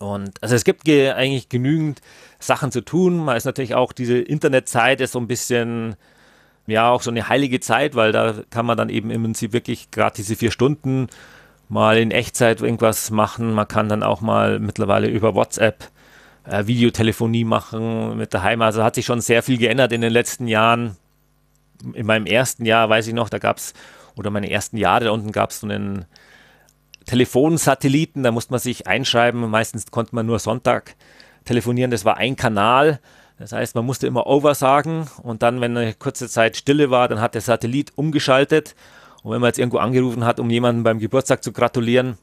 Und also es gibt ge eigentlich genügend Sachen zu tun. Man ist natürlich auch diese Internetzeit ist so ein bisschen ja auch so eine heilige Zeit, weil da kann man dann eben im Prinzip wirklich gerade diese vier Stunden mal in Echtzeit irgendwas machen. Man kann dann auch mal mittlerweile über WhatsApp äh, Videotelefonie machen mit daheim. Also hat sich schon sehr viel geändert in den letzten Jahren. In meinem ersten Jahr weiß ich noch, da gab es, oder meine ersten Jahre, da unten gab es so einen Telefonsatelliten, da musste man sich einschreiben. Meistens konnte man nur Sonntag telefonieren. Das war ein Kanal. Das heißt, man musste immer Over sagen und dann, wenn eine kurze Zeit Stille war, dann hat der Satellit umgeschaltet. Und wenn man jetzt irgendwo angerufen hat, um jemanden beim Geburtstag zu gratulieren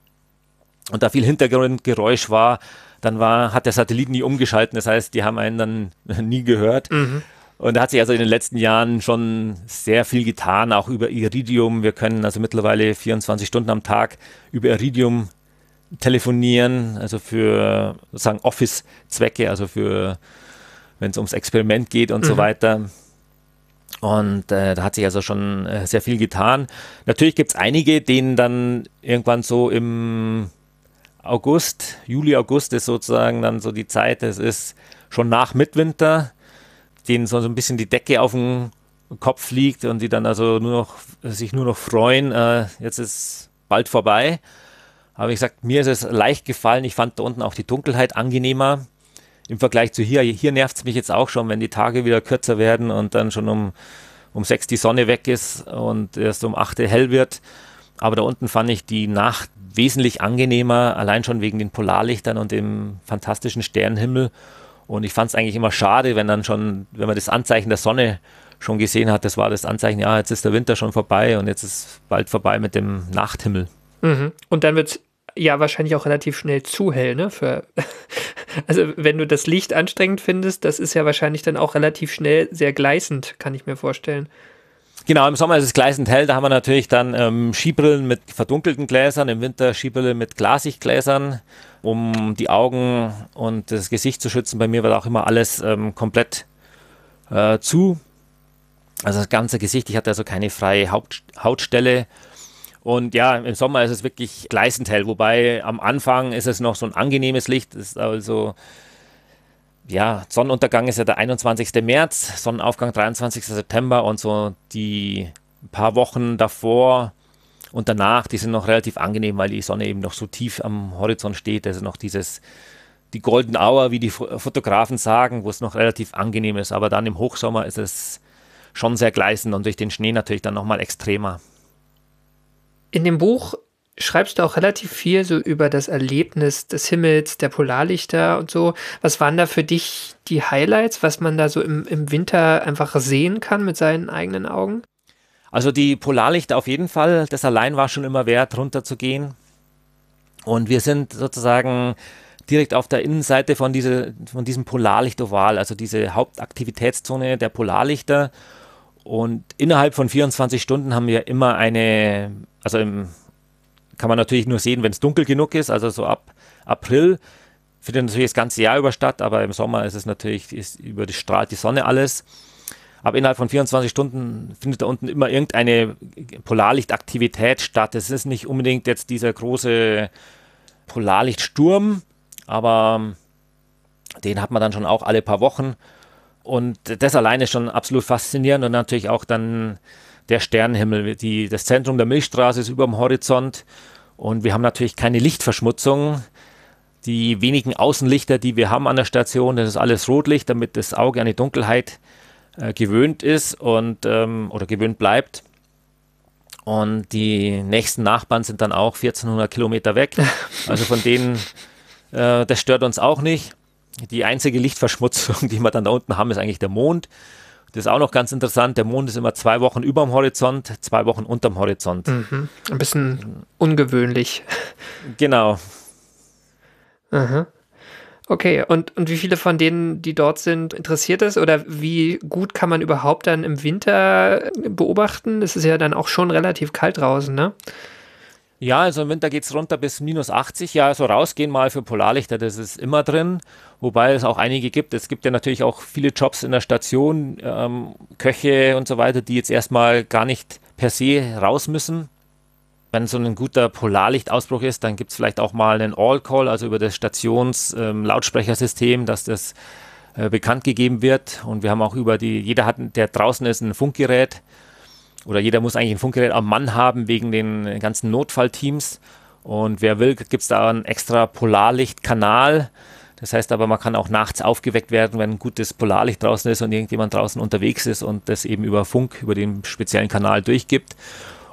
und da viel Hintergrundgeräusch war, dann war, hat der Satellit nie umgeschalten. Das heißt, die haben einen dann nie gehört. Mhm. Und da hat sich also in den letzten Jahren schon sehr viel getan, auch über Iridium. Wir können also mittlerweile 24 Stunden am Tag über Iridium telefonieren, also für sozusagen Office-Zwecke, also für, wenn es ums Experiment geht und mhm. so weiter. Und äh, da hat sich also schon äh, sehr viel getan. Natürlich gibt es einige, denen dann irgendwann so im August, Juli, August ist sozusagen dann so die Zeit, es ist schon nach Mitwinter, denen so ein bisschen die Decke auf dem Kopf liegt und die dann also nur noch, sich nur noch freuen, äh, jetzt ist bald vorbei. Aber ich gesagt, mir ist es leicht gefallen. Ich fand da unten auch die Dunkelheit angenehmer im Vergleich zu hier. Hier nervt es mich jetzt auch schon, wenn die Tage wieder kürzer werden und dann schon um, um sechs die Sonne weg ist und erst um acht hell wird. Aber da unten fand ich die Nacht wesentlich angenehmer, allein schon wegen den Polarlichtern und dem fantastischen Sternenhimmel. Und ich fand es eigentlich immer schade, wenn dann schon, wenn man das Anzeichen der Sonne schon gesehen hat, das war das Anzeichen, ja, jetzt ist der Winter schon vorbei und jetzt ist bald vorbei mit dem Nachthimmel. Mhm. Und dann wird es ja wahrscheinlich auch relativ schnell zu hell, ne? Für also wenn du das Licht anstrengend findest, das ist ja wahrscheinlich dann auch relativ schnell sehr gleißend, kann ich mir vorstellen. Genau, im Sommer ist es gleißend hell. Da haben wir natürlich dann ähm, Skibrillen mit verdunkelten Gläsern, im Winter Skibrillen mit Glasiggläsern, um die Augen und das Gesicht zu schützen. Bei mir wird auch immer alles ähm, komplett äh, zu. Also das ganze Gesicht. Ich hatte also keine freie Haut, Hautstelle. Und ja, im Sommer ist es wirklich gleißend hell, wobei am Anfang ist es noch so ein angenehmes Licht. Ist also ja, Sonnenuntergang ist ja der 21. März, Sonnenaufgang 23. September und so die paar Wochen davor und danach, die sind noch relativ angenehm, weil die Sonne eben noch so tief am Horizont steht. Also noch dieses, die Golden Hour, wie die Fotografen sagen, wo es noch relativ angenehm ist. Aber dann im Hochsommer ist es schon sehr gleißend und durch den Schnee natürlich dann nochmal extremer. In dem Buch schreibst du auch relativ viel so über das Erlebnis des Himmels, der Polarlichter und so. Was waren da für dich die Highlights, was man da so im, im Winter einfach sehen kann mit seinen eigenen Augen? Also die Polarlichter auf jeden Fall, das allein war schon immer wert, runterzugehen. Und wir sind sozusagen direkt auf der Innenseite von, diese, von diesem Polarlichtoval, also diese Hauptaktivitätszone der Polarlichter. Und innerhalb von 24 Stunden haben wir immer eine, also im kann man natürlich nur sehen, wenn es dunkel genug ist, also so ab April findet natürlich das ganze Jahr über statt, aber im Sommer ist es natürlich, ist, über die strahlt die Sonne alles. Aber innerhalb von 24 Stunden findet da unten immer irgendeine Polarlichtaktivität statt. Es ist nicht unbedingt jetzt dieser große Polarlichtsturm, aber den hat man dann schon auch alle paar Wochen. Und das alleine ist schon absolut faszinierend und natürlich auch dann der Sternenhimmel. Die, das Zentrum der Milchstraße ist über dem Horizont Und wir haben natürlich keine Lichtverschmutzung. Die wenigen Außenlichter, die wir haben an der Station, das ist alles Rotlicht, damit das Auge an die Dunkelheit äh, gewöhnt ist und ähm, oder gewöhnt bleibt. Und die nächsten Nachbarn sind dann auch 1400 Kilometer weg. Also von denen, äh, das stört uns auch nicht. Die einzige Lichtverschmutzung, die wir dann da unten haben, ist eigentlich der Mond. Das ist auch noch ganz interessant. Der Mond ist immer zwei Wochen über dem Horizont, zwei Wochen unterm Horizont. Mhm. Ein bisschen ungewöhnlich. Genau. Aha. Okay, und, und wie viele von denen, die dort sind, interessiert es? Oder wie gut kann man überhaupt dann im Winter beobachten? Es ist ja dann auch schon relativ kalt draußen, ne? Ja, also im Winter geht es runter bis minus 80. Ja, so rausgehen mal für Polarlichter, das ist immer drin. Wobei es auch einige gibt. Es gibt ja natürlich auch viele Jobs in der Station, ähm, Köche und so weiter, die jetzt erstmal gar nicht per se raus müssen. Wenn so ein guter Polarlichtausbruch ist, dann gibt es vielleicht auch mal einen All-Call, also über das Stations-Lautsprechersystem, ähm, dass das äh, bekannt gegeben wird. Und wir haben auch über die, jeder hat, der draußen ist, ein Funkgerät oder jeder muss eigentlich ein Funkgerät am Mann haben wegen den ganzen Notfallteams. Und wer will, gibt es da einen extra Polarlichtkanal. Das heißt aber, man kann auch nachts aufgeweckt werden, wenn ein gutes Polarlicht draußen ist und irgendjemand draußen unterwegs ist und das eben über Funk, über den speziellen Kanal durchgibt.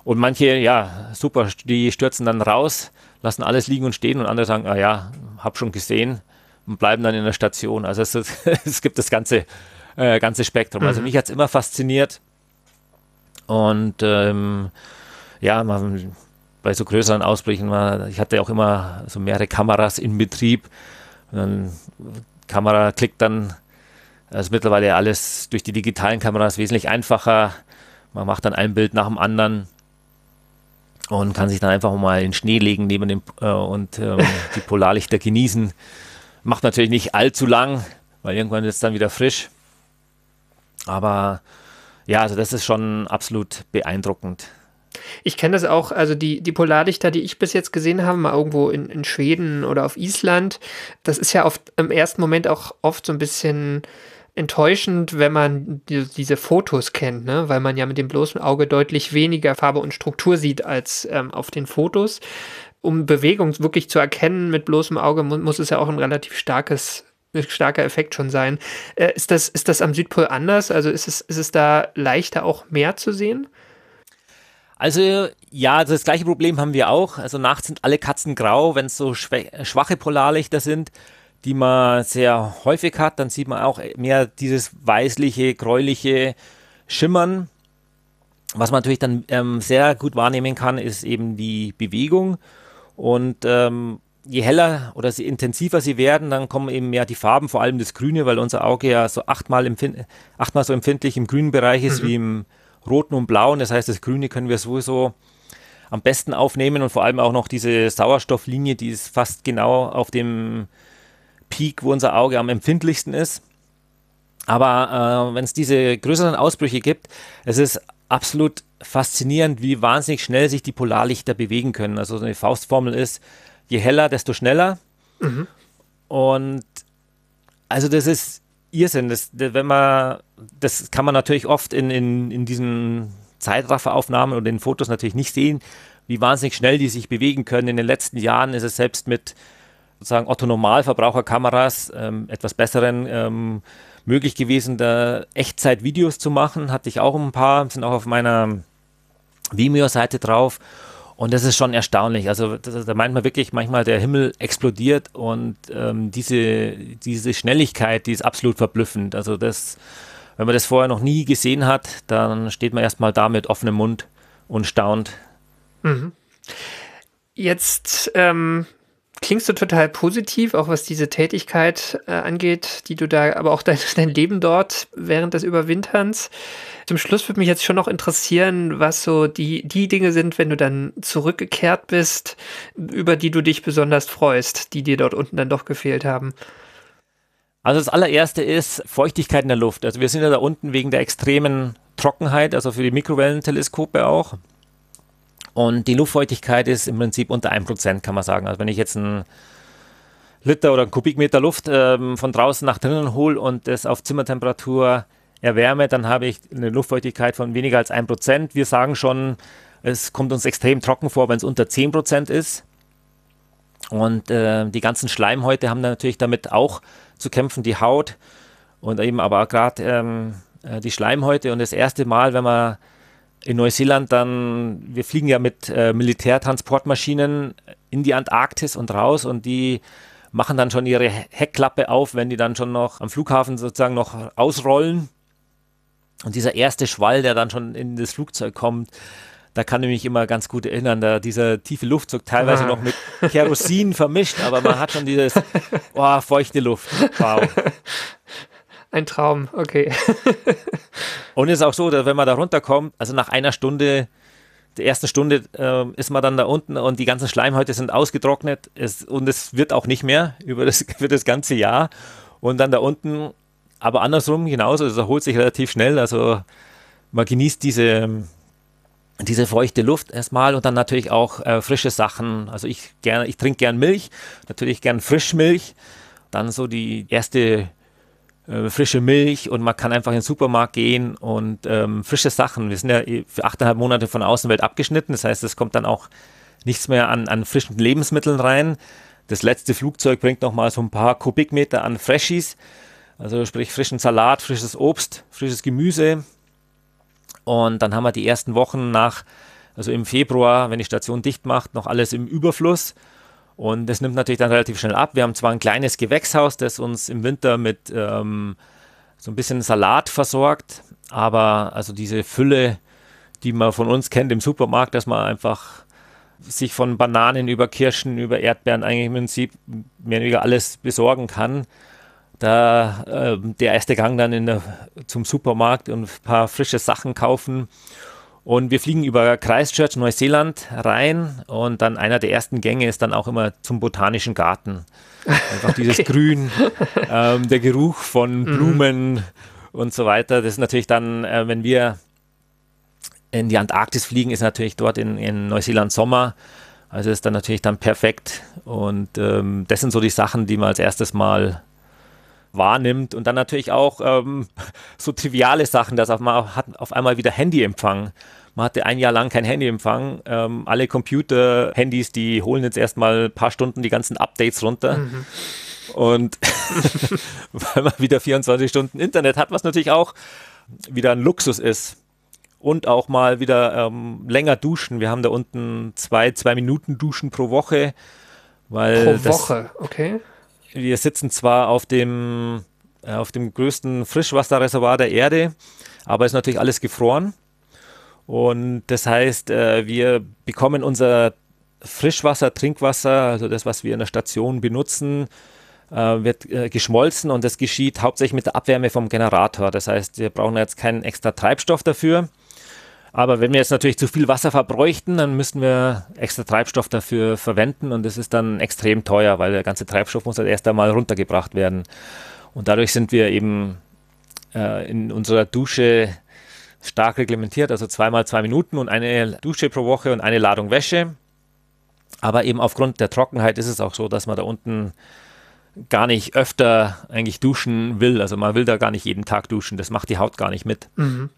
Und manche, ja, super, die stürzen dann raus, lassen alles liegen und stehen und andere sagen, ah ja, hab schon gesehen und bleiben dann in der Station. Also es, es gibt das ganze, äh, ganze Spektrum. Also mhm. Also mich hat es immer fasziniert, und ähm, ja, man, bei so größeren Ausbrüchen, man, ich hatte auch immer so mehrere Kameras in Betrieb. Dann, Kamera klickt dann, also mittlerweile alles durch die digitalen Kameras wesentlich einfacher. Man macht dann ein Bild nach dem anderen und kann sich dann einfach mal in den Schnee legen neben dem äh, und ähm, die Polarlichter genießen. Macht natürlich nicht allzu lang, weil irgendwann ist es dann wieder frisch. Aber ja, also das ist schon absolut beeindruckend. Ich kenne das auch, also die, die Polarlichter, die ich bis jetzt gesehen habe, mal irgendwo in, in Schweden oder auf Island, das ist ja oft im ersten Moment auch oft so ein bisschen enttäuschend, wenn man die, diese Fotos kennt, ne? weil man ja mit dem bloßen Auge deutlich weniger Farbe und Struktur sieht als ähm, auf den Fotos. Um Bewegung wirklich zu erkennen mit bloßem Auge, mu muss es ja auch ein relativ starkes starker Effekt schon sein. Äh, ist, das, ist das am Südpol anders? Also ist es, ist es da leichter auch mehr zu sehen? Also ja, also das gleiche Problem haben wir auch. Also nachts sind alle Katzen grau, wenn es so schwache Polarlichter sind, die man sehr häufig hat, dann sieht man auch mehr dieses weißliche, gräuliche Schimmern. Was man natürlich dann ähm, sehr gut wahrnehmen kann, ist eben die Bewegung. Und ähm, je heller oder je intensiver sie werden, dann kommen eben mehr die Farben, vor allem das Grüne, weil unser Auge ja so achtmal, achtmal so empfindlich im grünen Bereich ist mhm. wie im roten und blauen. Das heißt, das Grüne können wir sowieso am besten aufnehmen und vor allem auch noch diese Sauerstofflinie, die ist fast genau auf dem Peak, wo unser Auge am empfindlichsten ist. Aber äh, wenn es diese größeren Ausbrüche gibt, es ist absolut faszinierend, wie wahnsinnig schnell sich die Polarlichter bewegen können. Also eine Faustformel ist, je heller, desto schneller. Mhm. Und also das ist Irrsinn. Das, wenn man, das kann man natürlich oft in, in, in diesen Zeitrafferaufnahmen und in Fotos natürlich nicht sehen, wie wahnsinnig schnell die sich bewegen können. In den letzten Jahren ist es selbst mit sozusagen Otto-Normalverbraucherkameras, ähm, etwas besseren, ähm, möglich gewesen, da Echtzeit-Videos zu machen. Hatte ich auch ein paar, sind auch auf meiner Vimeo-Seite drauf. Und das ist schon erstaunlich. Also da meint man wirklich manchmal, der Himmel explodiert und ähm, diese, diese Schnelligkeit, die ist absolut verblüffend. Also das, wenn man das vorher noch nie gesehen hat, dann steht man erstmal da mit offenem Mund und staunt. Mhm. Jetzt ähm, klingst du total positiv, auch was diese Tätigkeit äh, angeht, die du da, aber auch dein, dein Leben dort während des Überwinterns. Zum Schluss würde mich jetzt schon noch interessieren, was so die, die Dinge sind, wenn du dann zurückgekehrt bist, über die du dich besonders freust, die dir dort unten dann doch gefehlt haben. Also das allererste ist Feuchtigkeit in der Luft. Also wir sind ja da unten wegen der extremen Trockenheit, also für die Mikrowellenteleskope auch. Und die Luftfeuchtigkeit ist im Prinzip unter 1%, kann man sagen. Also wenn ich jetzt einen Liter oder einen Kubikmeter Luft ähm, von draußen nach drinnen hole und das auf Zimmertemperatur erwärme, dann habe ich eine Luftfeuchtigkeit von weniger als 1%. Wir sagen schon, Es kommt uns extrem trocken vor, wenn es unter 10% ist. Und äh, die ganzen Schleimhäute haben natürlich damit auch zu kämpfen, die Haut und eben aber gerade ähm, äh, die Schleimhäute. Und das erste Mal, wenn man in Neuseeland dann, wir fliegen ja mit äh, Militärtransportmaschinen in die Antarktis und raus und die machen dann schon ihre Heckklappe auf, wenn die dann schon noch am Flughafen sozusagen noch ausrollen. Und dieser erste Schwall, der dann schon in das Flugzeug kommt, da kann ich mich immer ganz gut erinnern, da dieser tiefe Luftzug teilweise ah. noch mit Kerosin vermischt, aber man hat schon dieses oh, feuchte Luft. Wow. Ein Traum, okay. und ist auch so, dass wenn man da runterkommt, also nach einer Stunde, der ersten Stunde äh, ist man dann da unten und die ganzen Schleimhäute sind ausgetrocknet es, und es wird auch nicht mehr über das, für das ganze Jahr. Und dann da unten, aber andersrum genauso, es erholt sich relativ schnell. Also man genießt diese, diese feuchte Luft erstmal und dann natürlich auch äh, frische Sachen. Also ich ich trinke gern Milch, natürlich gern Frischmilch. Dann so die erste äh, frische Milch und man kann einfach in den Supermarkt gehen und ähm, frische Sachen. Wir sind ja für achteinhalb Monate von der Außenwelt abgeschnitten, das heißt, es kommt dann auch nichts mehr an, an frischen Lebensmitteln rein. Das letzte Flugzeug bringt nochmal so ein paar Kubikmeter an Freshies, also sprich frischen Salat, frisches Obst, frisches Gemüse. Und dann haben wir die ersten Wochen nach, also im Februar, wenn die Station dicht macht, noch alles im Überfluss. Und das nimmt natürlich dann relativ schnell ab. Wir haben zwar ein kleines Gewächshaus, das uns im Winter mit ähm, so ein bisschen Salat versorgt, aber also diese Fülle, die man von uns kennt im Supermarkt, dass man einfach sich von Bananen über Kirschen, über Erdbeeren eigentlich im Prinzip mehr oder weniger alles besorgen kann. Da äh, der erste Gang dann der, zum Supermarkt und ein paar frische Sachen kaufen und wir fliegen über Christchurch, Neuseeland rein und dann einer der ersten Gänge ist dann auch immer zum Botanischen Garten. Einfach dieses okay. Grün, ähm, der Geruch von mhm. Blumen mhm. und so weiter. Das ist natürlich dann, äh, wenn wir in die Antarktis fliegen, ist natürlich dort in, in Neuseeland Sommer. Also ist dann natürlich dann perfekt. Und ähm, das sind so die Sachen, die man als erstes mal wahrnimmt und dann natürlich auch ähm, so triviale Sachen, dass man hat auf einmal wieder Handyempfang. Man hatte ein Jahr lang kein Handyempfang. Ähm, alle Computer-Handys, die holen jetzt erstmal ein paar Stunden die ganzen Updates runter. Mhm. Und weil man wieder 24 Stunden Internet hat, was natürlich auch wieder ein Luxus ist. Und auch mal wieder ähm, länger duschen. Wir haben da unten zwei, zwei Minuten Duschen pro Woche. Weil pro Woche, okay wir sitzen zwar auf dem, äh, auf dem größten Frischwasserreservoir der Erde, aber ist natürlich alles gefroren. Und das heißt, äh, wir bekommen unser Frischwasser, Trinkwasser, also das, was wir in der Station benutzen, äh, wird geschmolzen und das geschieht hauptsächlich mit der Abwärme vom Generator. Das heißt, wir brauchen jetzt keinen extra Treibstoff dafür. Aber wenn wir jetzt natürlich zu viel Wasser verbräuchten, dann müssten wir extra Treibstoff dafür verwenden und das ist dann extrem teuer, weil der ganze Treibstoff muss halt erst einmal runtergebracht werden. Und dadurch sind wir eben äh, in unserer Dusche stark reglementiert, also zweimal zwei Minuten und eine Dusche pro Woche und eine Ladung Wäsche. Aber eben aufgrund der Trockenheit ist es auch so, dass man da unten gar nicht öfter eigentlich duschen will. Also man will da gar nicht jeden Tag duschen. Das macht die Haut gar nicht mit. Mhm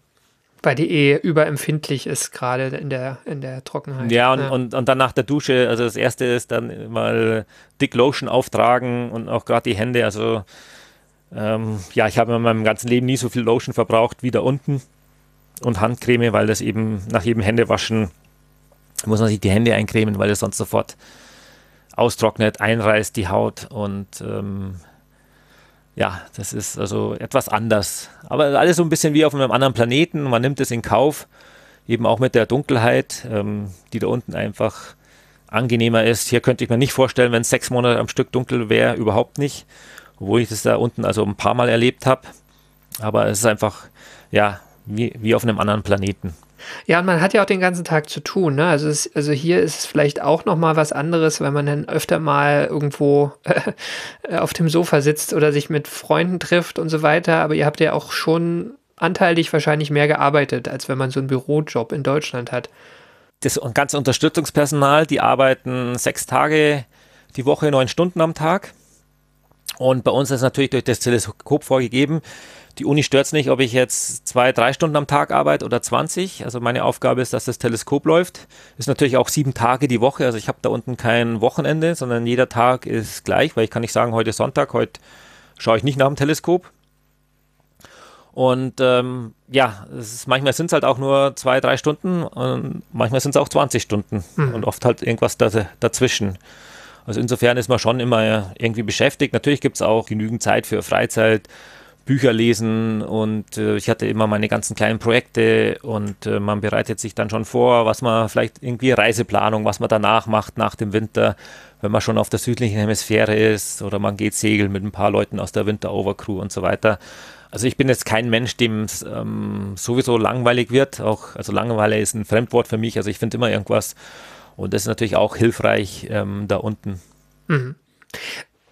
weil die eh überempfindlich ist, gerade in der, in der Trockenheit. Ja und, ja. Und, und dann nach der Dusche, also das erste ist dann mal Dick Lotion auftragen und auch gerade die Hände. Also ähm, ja, ich habe in meinem ganzen Leben nie so viel Lotion verbraucht wie da unten und Handcreme, weil das eben nach jedem Händewaschen muss man sich die Hände eincremen, weil es sonst sofort austrocknet, einreißt die Haut und ähm, ja, das ist also etwas anders. Aber alles so ein bisschen wie auf einem anderen Planeten. Man nimmt es in Kauf, eben auch mit der Dunkelheit, ähm, die da unten einfach angenehmer ist. Hier könnte ich mir nicht vorstellen, wenn es sechs Monate am Stück dunkel wäre, überhaupt nicht. Obwohl ich das da unten also ein paar Mal erlebt habe. Aber es ist einfach, ja, wie, wie auf einem anderen Planeten. Ja, und man hat ja auch den ganzen Tag zu tun. Ne? Also, es, also hier ist es vielleicht auch noch mal was anderes, wenn man dann öfter mal irgendwo äh, auf dem Sofa sitzt oder sich mit Freunden trifft und so weiter. Aber ihr habt ja auch schon anteilig wahrscheinlich mehr gearbeitet, als wenn man so einen Bürojob in Deutschland hat. Das ganze Unterstützungspersonal, die arbeiten sechs Tage die Woche, neun Stunden am Tag. Und bei uns ist natürlich durch das Teleskop vorgegeben, die Uni stört es nicht, ob ich jetzt zwei, drei Stunden am Tag arbeite oder 20. Also meine Aufgabe ist, dass das Teleskop läuft. Ist natürlich auch sieben Tage die Woche. Also ich habe da unten kein Wochenende, sondern jeder Tag ist gleich, weil ich kann nicht sagen, heute ist Sonntag, heute schaue ich nicht nach dem Teleskop. Und ähm, ja, ist, manchmal sind es halt auch nur zwei, drei Stunden und manchmal sind es auch 20 Stunden mhm. und oft halt irgendwas da, dazwischen. Also insofern ist man schon immer irgendwie beschäftigt. Natürlich gibt es auch genügend Zeit für Freizeit, Bücher lesen und äh, ich hatte immer meine ganzen kleinen Projekte und äh, man bereitet sich dann schon vor, was man vielleicht irgendwie Reiseplanung, was man danach macht nach dem Winter, wenn man schon auf der südlichen Hemisphäre ist oder man geht segeln mit ein paar Leuten aus der Winter-Overcrew und so weiter. Also ich bin jetzt kein Mensch, dem es ähm, sowieso langweilig wird. Auch, also Langeweile ist ein Fremdwort für mich. Also ich finde immer irgendwas. Und das ist natürlich auch hilfreich ähm, da unten. Mhm.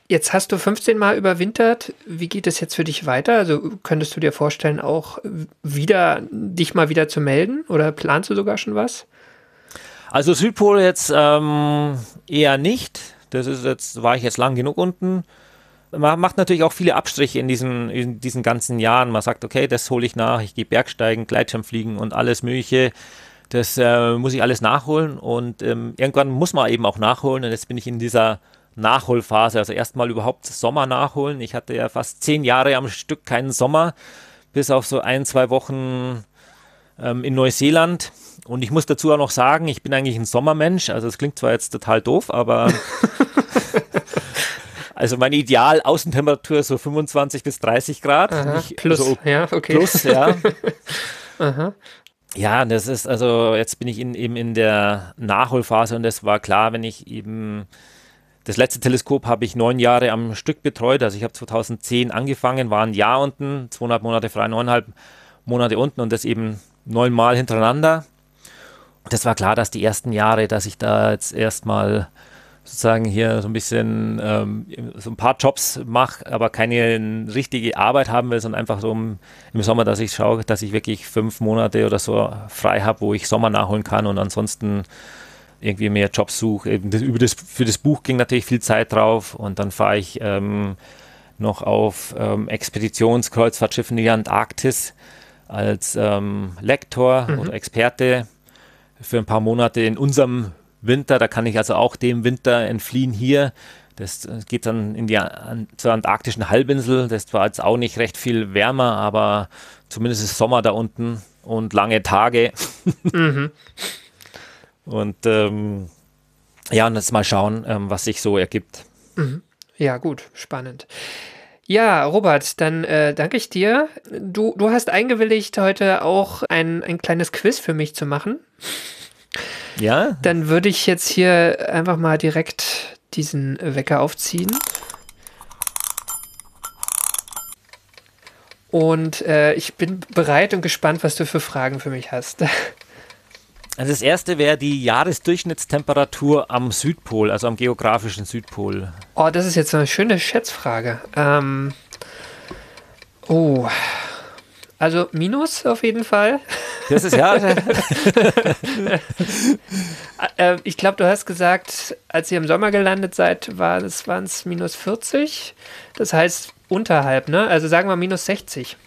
Jetzt hast du 15 Mal überwintert. Wie geht es jetzt für dich weiter? Also könntest du dir vorstellen, auch wieder dich mal wieder zu melden? Oder planst du sogar schon was? Also Südpol jetzt ähm, eher nicht. Das ist jetzt, war ich jetzt lang genug unten man macht natürlich auch viele Abstriche in diesen, in diesen ganzen Jahren. Man sagt, okay, das hole ich nach, ich gehe Bergsteigen, Gleitschirmfliegen und alles Mögliche. Das äh, muss ich alles nachholen und ähm, irgendwann muss man eben auch nachholen und jetzt bin ich in dieser Nachholphase. Also erstmal überhaupt Sommer nachholen. Ich hatte ja fast zehn Jahre am Stück keinen Sommer, bis auf so ein, zwei Wochen ähm, in Neuseeland. Und ich muss dazu auch noch sagen, ich bin eigentlich ein Sommermensch. Also es klingt zwar jetzt total doof, aber Also meine Ideal-Außentemperatur so 25 bis 30 Grad. Aha, Nicht, plus, also, ja, okay. Plus, ja. Aha. Ja, das ist also, jetzt bin ich in, eben in der Nachholphase und das war klar, wenn ich eben, das letzte Teleskop habe ich neun Jahre am Stück betreut, also ich habe 2010 angefangen, war ein Jahr unten, zweieinhalb Monate frei, neuneinhalb Monate unten und das eben neunmal hintereinander. Das war klar, dass die ersten Jahre, dass ich da jetzt erstmal sozusagen hier so ein bisschen ähm, so ein paar Jobs mache, aber keine richtige Arbeit haben will, sondern einfach so im, im Sommer, dass ich schaue, dass ich wirklich fünf Monate oder so frei habe, wo ich Sommer nachholen kann und ansonsten irgendwie mehr Jobs suche. Das, über das, für das Buch ging natürlich viel Zeit drauf und dann fahre ich ähm, noch auf ähm, Expeditionskreuzfahrtschiffen in die Antarktis als ähm, Lektor mhm. oder Experte für ein paar Monate in unserem Winter. Da kann ich also auch dem Winter entfliehen hier. Das äh, geht dann in die, an, zur antarktischen Halbinsel. Das war jetzt auch nicht recht viel wärmer, aber zumindest ist Sommer da unten und lange Tage. Mhm. und ähm, ja, und jetzt mal schauen, ähm, was sich so ergibt. Mhm. Ja, gut, spannend. Ja, Robert, dann äh, danke ich dir. Du, du hast eingewilligt, heute auch ein, ein kleines Quiz für mich zu machen. Ja. Dann würde ich jetzt hier einfach mal direkt diesen Wecker aufziehen. Und äh, ich bin bereit und gespannt, was du für Fragen für mich hast. Also das erste wäre die Jahresdurchschnittstemperatur am Südpol, also am geografischen Südpol. Oh, das ist jetzt eine schöne Schätzfrage. Ähm, oh, also Minus auf jeden Fall. Das ist ja. Äh, ich glaube, du hast gesagt, als ihr im Sommer gelandet seid, waren es minus 40. Das heißt unterhalb, ne? Also sagen wir minus 60.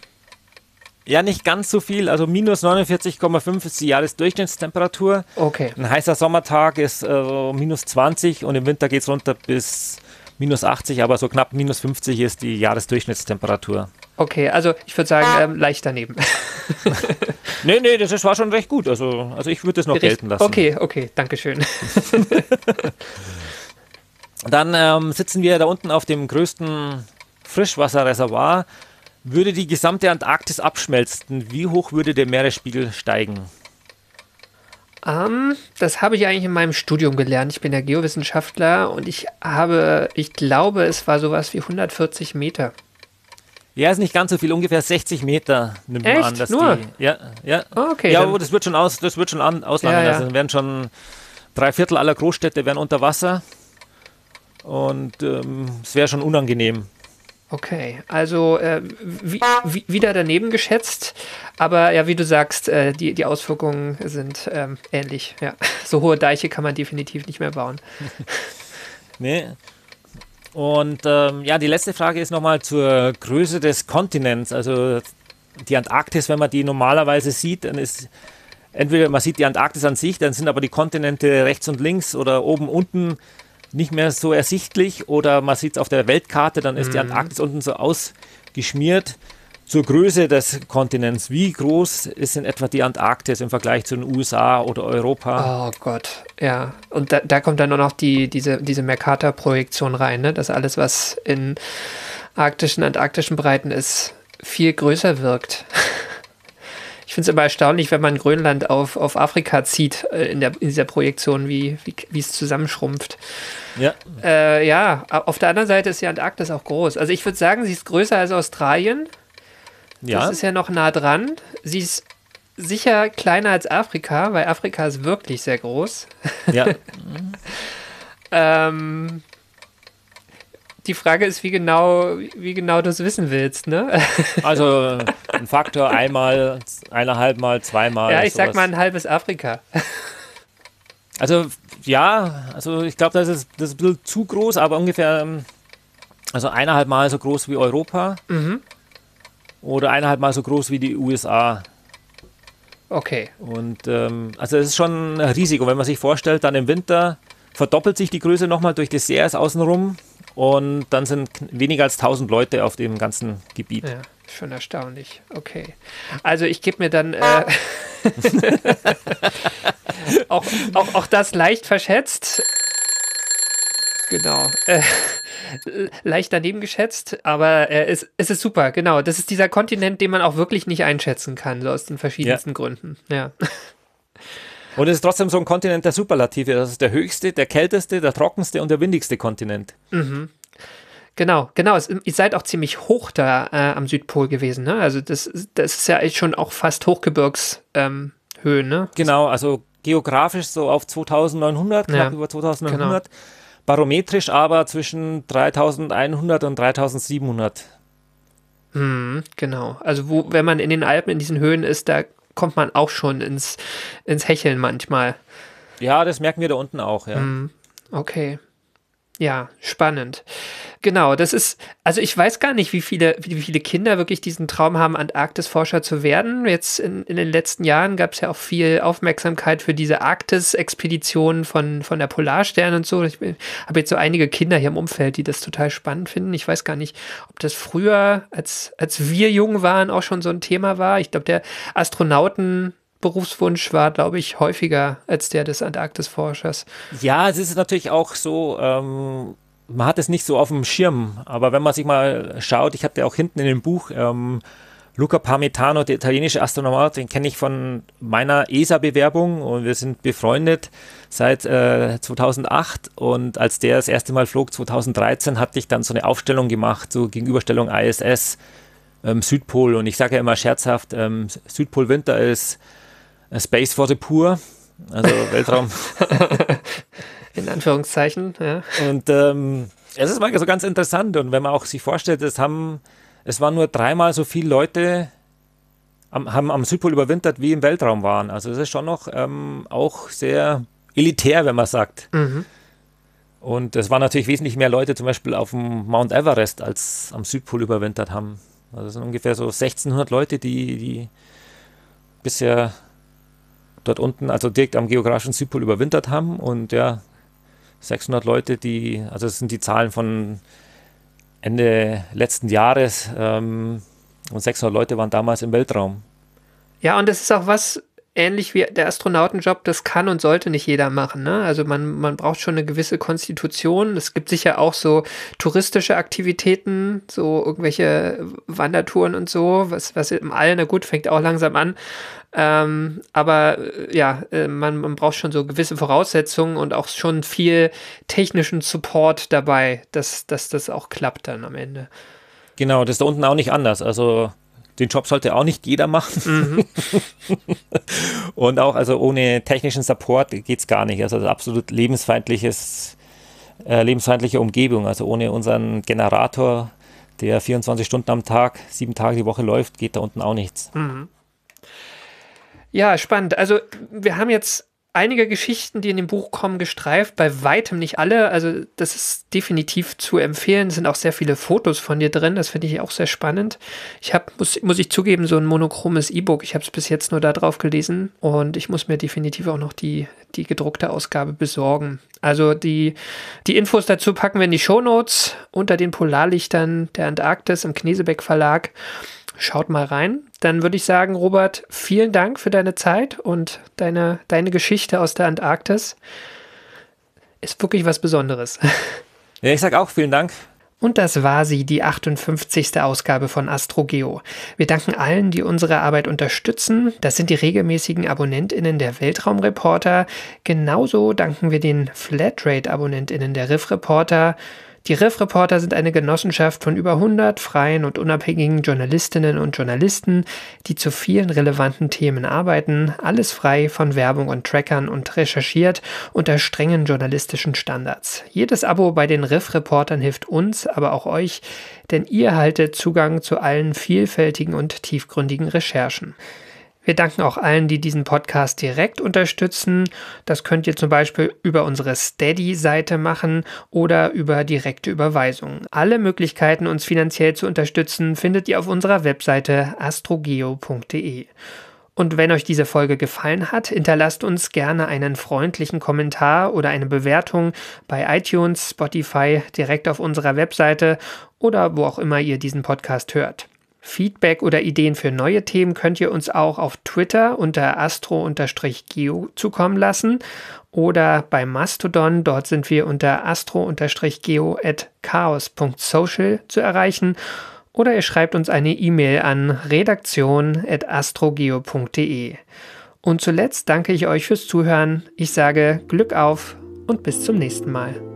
Ja, nicht ganz so viel. Also minus 49,5 ist die Jahresdurchschnittstemperatur. Okay. Ein heißer Sommertag ist äh, minus 20 und im Winter geht es runter bis minus 80, aber so knapp minus 50 ist die Jahresdurchschnittstemperatur. Okay, also ich würde sagen, ähm, leicht daneben. nee, nee, das war schon recht gut. Also, also ich würde es noch Gericht. gelten lassen. Okay, okay, danke schön. Dann ähm, sitzen wir da unten auf dem größten Frischwasserreservoir. Würde die gesamte Antarktis abschmelzen, wie hoch würde der Meeresspiegel steigen? Um, ähm, das habe ich eigentlich in meinem Studium gelernt. Ich bin ja Geowissenschaftler und ich habe, ich glaube, es war sowas wie 140 Meter. Ja, ist nicht ganz so viel, ungefähr 60 Meter nimmt Echt? man an. Dass Nur? Die, ja, ja. Oh, okay. Ja, aber das wird schon aus, das wird schon an, auslangen. Ja, ja. Also werden schon drei Viertel aller Großstädte werden unter Wasser. Und ähm, es wäre schon unangenehm. Okay, also äh, wie, wie, wieder daneben geschätzt, aber ja, wie du sagst, äh, die, die Auswirkungen sind ähm, ähnlich. Ja. So hohe Deiche kann man definitiv nicht mehr bauen. nee. Und ähm, ja, die letzte Frage ist nochmal zur Größe des Kontinents. Also die Antarktis, wenn man die normalerweise sieht, dann ist entweder man sieht die Antarktis an sich, dann sind aber die Kontinente rechts und links oder oben unten nicht mehr so ersichtlich oder man sieht es auf der Weltkarte, dann ist die Antarktis unten so ausgeschmiert. Zur Größe des Kontinents, wie groß ist in etwa die Antarktis im Vergleich zu den USA oder Europa? Oh Gott, ja. Und da, da kommt dann nur noch die, diese, diese Mercator-Projektion rein, ne? dass alles, was in arktischen, antarktischen Breiten ist, viel größer wirkt. Ich finde es immer erstaunlich, wenn man Grönland auf, auf Afrika zieht äh, in, der, in dieser Projektion, wie, wie, wie es zusammenschrumpft. Ja, Äh, ja, auf der anderen Seite ist die Antarktis auch groß. Also ich würde sagen, sie ist größer als Australien. ja. Das ist ja noch nah dran. Sie ist sicher kleiner als Afrika, weil Afrika ist wirklich sehr groß. ja. Ähm, die Frage ist, wie genau, wie genau du es wissen willst, ne? Also ein Faktor einmal, eineinhalb Mal, zweimal. ja, ich sag sowas. mal ein halbes Afrika. Also ja, also ich glaube, das ist, das ist ein bisschen zu groß, aber ungefähr ähm, also eineinhalb Mal so groß wie Europa Mhm. oder eineinhalb Mal so groß wie die USA. Okay. Und ähm, also es ist schon ein Risiko, wenn man sich vorstellt, dann im Winter verdoppelt sich die Größe nochmal durch Desserts außenrum und dann sind weniger als 1000 Leute auf dem ganzen Gebiet. Ja, schon erstaunlich. Okay. Also ich gebe mir dann äh, auch, auch, auch das leicht verschätzt. Genau. Äh, leicht daneben geschätzt, aber äh, es, es ist super, genau. Das ist dieser Kontinent, den man auch wirklich nicht einschätzen kann, so aus den verschiedensten Gründen. Ja. Und es ist trotzdem so ein Kontinent der Superlative. Das ist der höchste, der kälteste, der trockenste und der windigste Kontinent. Genau, genau. Es, ihr seid auch ziemlich hoch da äh, am Südpol gewesen, ne? Also das, das ist ja schon auch fast Hochgebirgshöhen, ähm, ne? Genau, also geografisch so auf 2900, knapp Ja, über 2900. Barometrisch aber zwischen 3100 und 3700. Mhm, genau. Also wo, wenn man in den Alpen in diesen Höhen ist, da kommt man auch schon ins, ins Hecheln manchmal. Ja, das merken wir da unten auch, ja. Mhm. Okay. Ja, spannend. Genau, das ist, also ich weiß gar nicht, wie viele, wie viele Kinder wirklich diesen Traum haben, Antarktisforscher zu werden. Jetzt in, in den letzten Jahren gab es ja auch viel Aufmerksamkeit für diese Arktis-Expeditionen von, von der Polarstern und so. Ich habe jetzt so einige Kinder hier im Umfeld, die das total spannend finden. Ich weiß gar nicht, ob das früher, als, als wir jung waren, auch schon so ein Thema war. Ich glaube, der Astronauten Berufswunsch war, glaube ich, häufiger als der des Antarktisforschers. Ja, es ist natürlich auch so, ähm, man hat es nicht so auf dem Schirm, aber wenn man sich mal schaut, ich hatte auch hinten in dem Buch ähm, Luca Parmitano, der italienische Astronaut, den kenne ich von meiner ESA-Bewerbung und wir sind befreundet seit äh, 2008 und als der das erste Mal flog, 2013, hatte ich dann so eine Aufstellung gemacht, so Gegenüberstellung ISS, ähm, Südpol und ich sage ja immer scherzhaft, ähm, Südpol-Winter ist Space for the Poor, also Weltraum In Anführungszeichen, ja. Und ähm, es ist mal so ganz interessant. Und wenn man auch sich vorstellt, es haben, es waren nur dreimal so viele Leute, am, haben am Südpol überwintert, wie im Weltraum waren. Also es ist schon noch ähm, auch sehr elitär, wenn man sagt. Mhm. Und es waren natürlich wesentlich mehr Leute zum Beispiel auf dem Mount Everest, als am Südpol überwintert haben. Also es sind ungefähr so 1600 Leute, die, die bisher dort unten, also direkt am geografischen Südpol überwintert haben. Und ja, 600 Leute, die, also das sind die Zahlen von Ende letzten Jahres. Ähm, und 600 Leute waren damals im Weltraum. Ja, und das ist auch was, ähnlich wie der Astronautenjob, das kann und sollte nicht jeder machen. Ne? Also man, man braucht schon eine gewisse Konstitution. Es gibt sicher auch so touristische Aktivitäten, so irgendwelche Wandertouren und so, was, was im All, na gut, fängt auch langsam an. Ähm, aber äh, ja, äh, man, man braucht schon so gewisse Voraussetzungen und auch schon viel technischen Support dabei, dass, dass das auch klappt dann am Ende. Genau, das ist da unten auch nicht anders. Also den Job sollte auch nicht jeder machen. Und auch also ohne technischen Support geht es gar nicht. Also absolut lebensfeindliches, äh, lebensfeindliche Umgebung. Also ohne unseren Generator, der 24 Stunden am Tag, sieben Tage die Woche läuft, geht da unten auch nichts. Ja, spannend. Also wir haben jetzt einige Geschichten, die in dem Buch kommen, gestreift, bei weitem nicht alle. Also das ist definitiv zu empfehlen. Es sind auch sehr viele Fotos von dir drin. Das finde ich auch sehr spannend. Ich habe, muss, muss ich zugeben, so ein monochromes E-Book. Ich habe es bis jetzt nur da drauf gelesen und ich muss mir definitiv auch noch die, die gedruckte Ausgabe besorgen. Also die, die Infos dazu packen wir in die Show Notes unter den Polarlichtern der Antarktis im Knesebeck Verlag. Schaut mal rein. Dann würde ich sagen, Robert, vielen Dank für deine Zeit und deine, deine Geschichte aus der Antarktis. Ist wirklich was Besonderes. Ja, ich sage auch vielen Dank. Und das war sie, die 58. Ausgabe von AstroGeo. Wir danken allen, die unsere Arbeit unterstützen. Das sind die regelmäßigen AbonnentInnen der Weltraumreporter. Genauso danken wir den Flatrate-AbonnentInnen der Riff Reporter. Die Riff-Reporter sind eine Genossenschaft von über 100 freien und unabhängigen Journalistinnen und Journalisten, die zu vielen relevanten Themen arbeiten, alles frei von Werbung und Trackern und recherchiert unter strengen journalistischen Standards. Jedes Abo bei den Riff-Reportern hilft uns, aber auch euch, denn ihr haltet Zugang zu allen vielfältigen und tiefgründigen Recherchen. Wir danken auch allen, die diesen Podcast direkt unterstützen. Das könnt ihr zum Beispiel über unsere Steady-Seite machen oder über direkte Überweisungen. Alle Möglichkeiten, uns finanziell zu unterstützen, findet ihr auf unserer Webseite astrogeo.de. Und wenn euch diese Folge gefallen hat, hinterlasst uns gerne einen freundlichen Kommentar oder eine Bewertung bei iTunes, Spotify, direkt auf unserer Webseite oder wo auch immer ihr diesen Podcast hört. Feedback oder Ideen für neue Themen könnt ihr uns auch auf Twitter unter astro-geo zukommen lassen oder bei Mastodon, dort sind wir unter astro-geo at chaos.social zu erreichen oder ihr schreibt uns eine E-Mail an redaktion.astrogeo.de. Und zuletzt danke ich euch fürs Zuhören. Ich sage Glück auf und bis zum nächsten Mal.